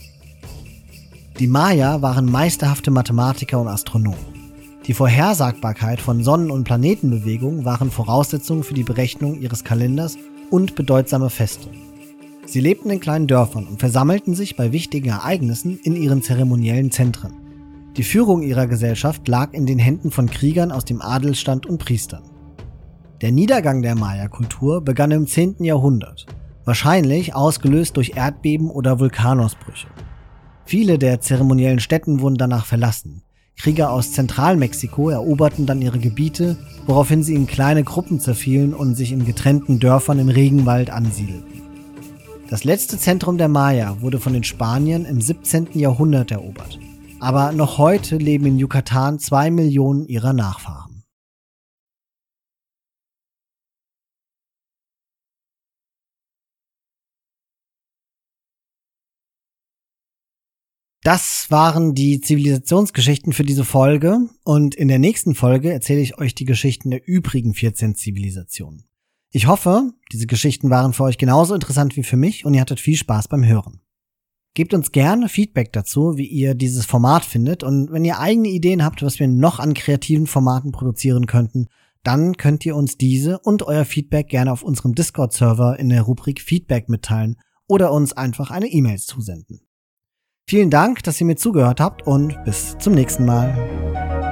Die Maya waren meisterhafte Mathematiker und Astronomen. Die Vorhersagbarkeit von Sonnen- und Planetenbewegungen waren Voraussetzungen für die Berechnung ihres Kalenders und bedeutsame Feste. Sie lebten in kleinen Dörfern und versammelten sich bei wichtigen Ereignissen in ihren zeremoniellen Zentren. Die Führung ihrer Gesellschaft lag in den Händen von Kriegern aus dem Adelsstand und Priestern. Der Niedergang der Maya-Kultur begann im 10. Jahrhundert, wahrscheinlich ausgelöst durch Erdbeben oder Vulkanausbrüche. Viele der zeremoniellen Stätten wurden danach verlassen. Krieger aus Zentralmexiko eroberten dann ihre Gebiete, woraufhin sie in kleine Gruppen zerfielen und sich in getrennten Dörfern im Regenwald ansiedelten. Das letzte Zentrum der Maya wurde von den Spaniern im 17. Jahrhundert erobert aber noch heute leben in Yucatan zwei Millionen ihrer Nachfahren. Das waren die Zivilisationsgeschichten für diese Folge und in der nächsten Folge erzähle ich euch die Geschichten der übrigen 14 Zivilisationen. Ich hoffe, diese Geschichten waren für euch genauso interessant wie für mich und ihr hattet viel Spaß beim Hören. Gebt uns gerne Feedback dazu, wie ihr dieses Format findet. Und wenn ihr eigene Ideen habt, was wir noch an kreativen Formaten produzieren könnten, dann könnt ihr uns diese und euer Feedback gerne auf unserem Discord-Server in der Rubrik Feedback mitteilen oder uns einfach eine E-Mail zusenden. Vielen Dank, dass ihr mir zugehört habt und bis zum nächsten Mal.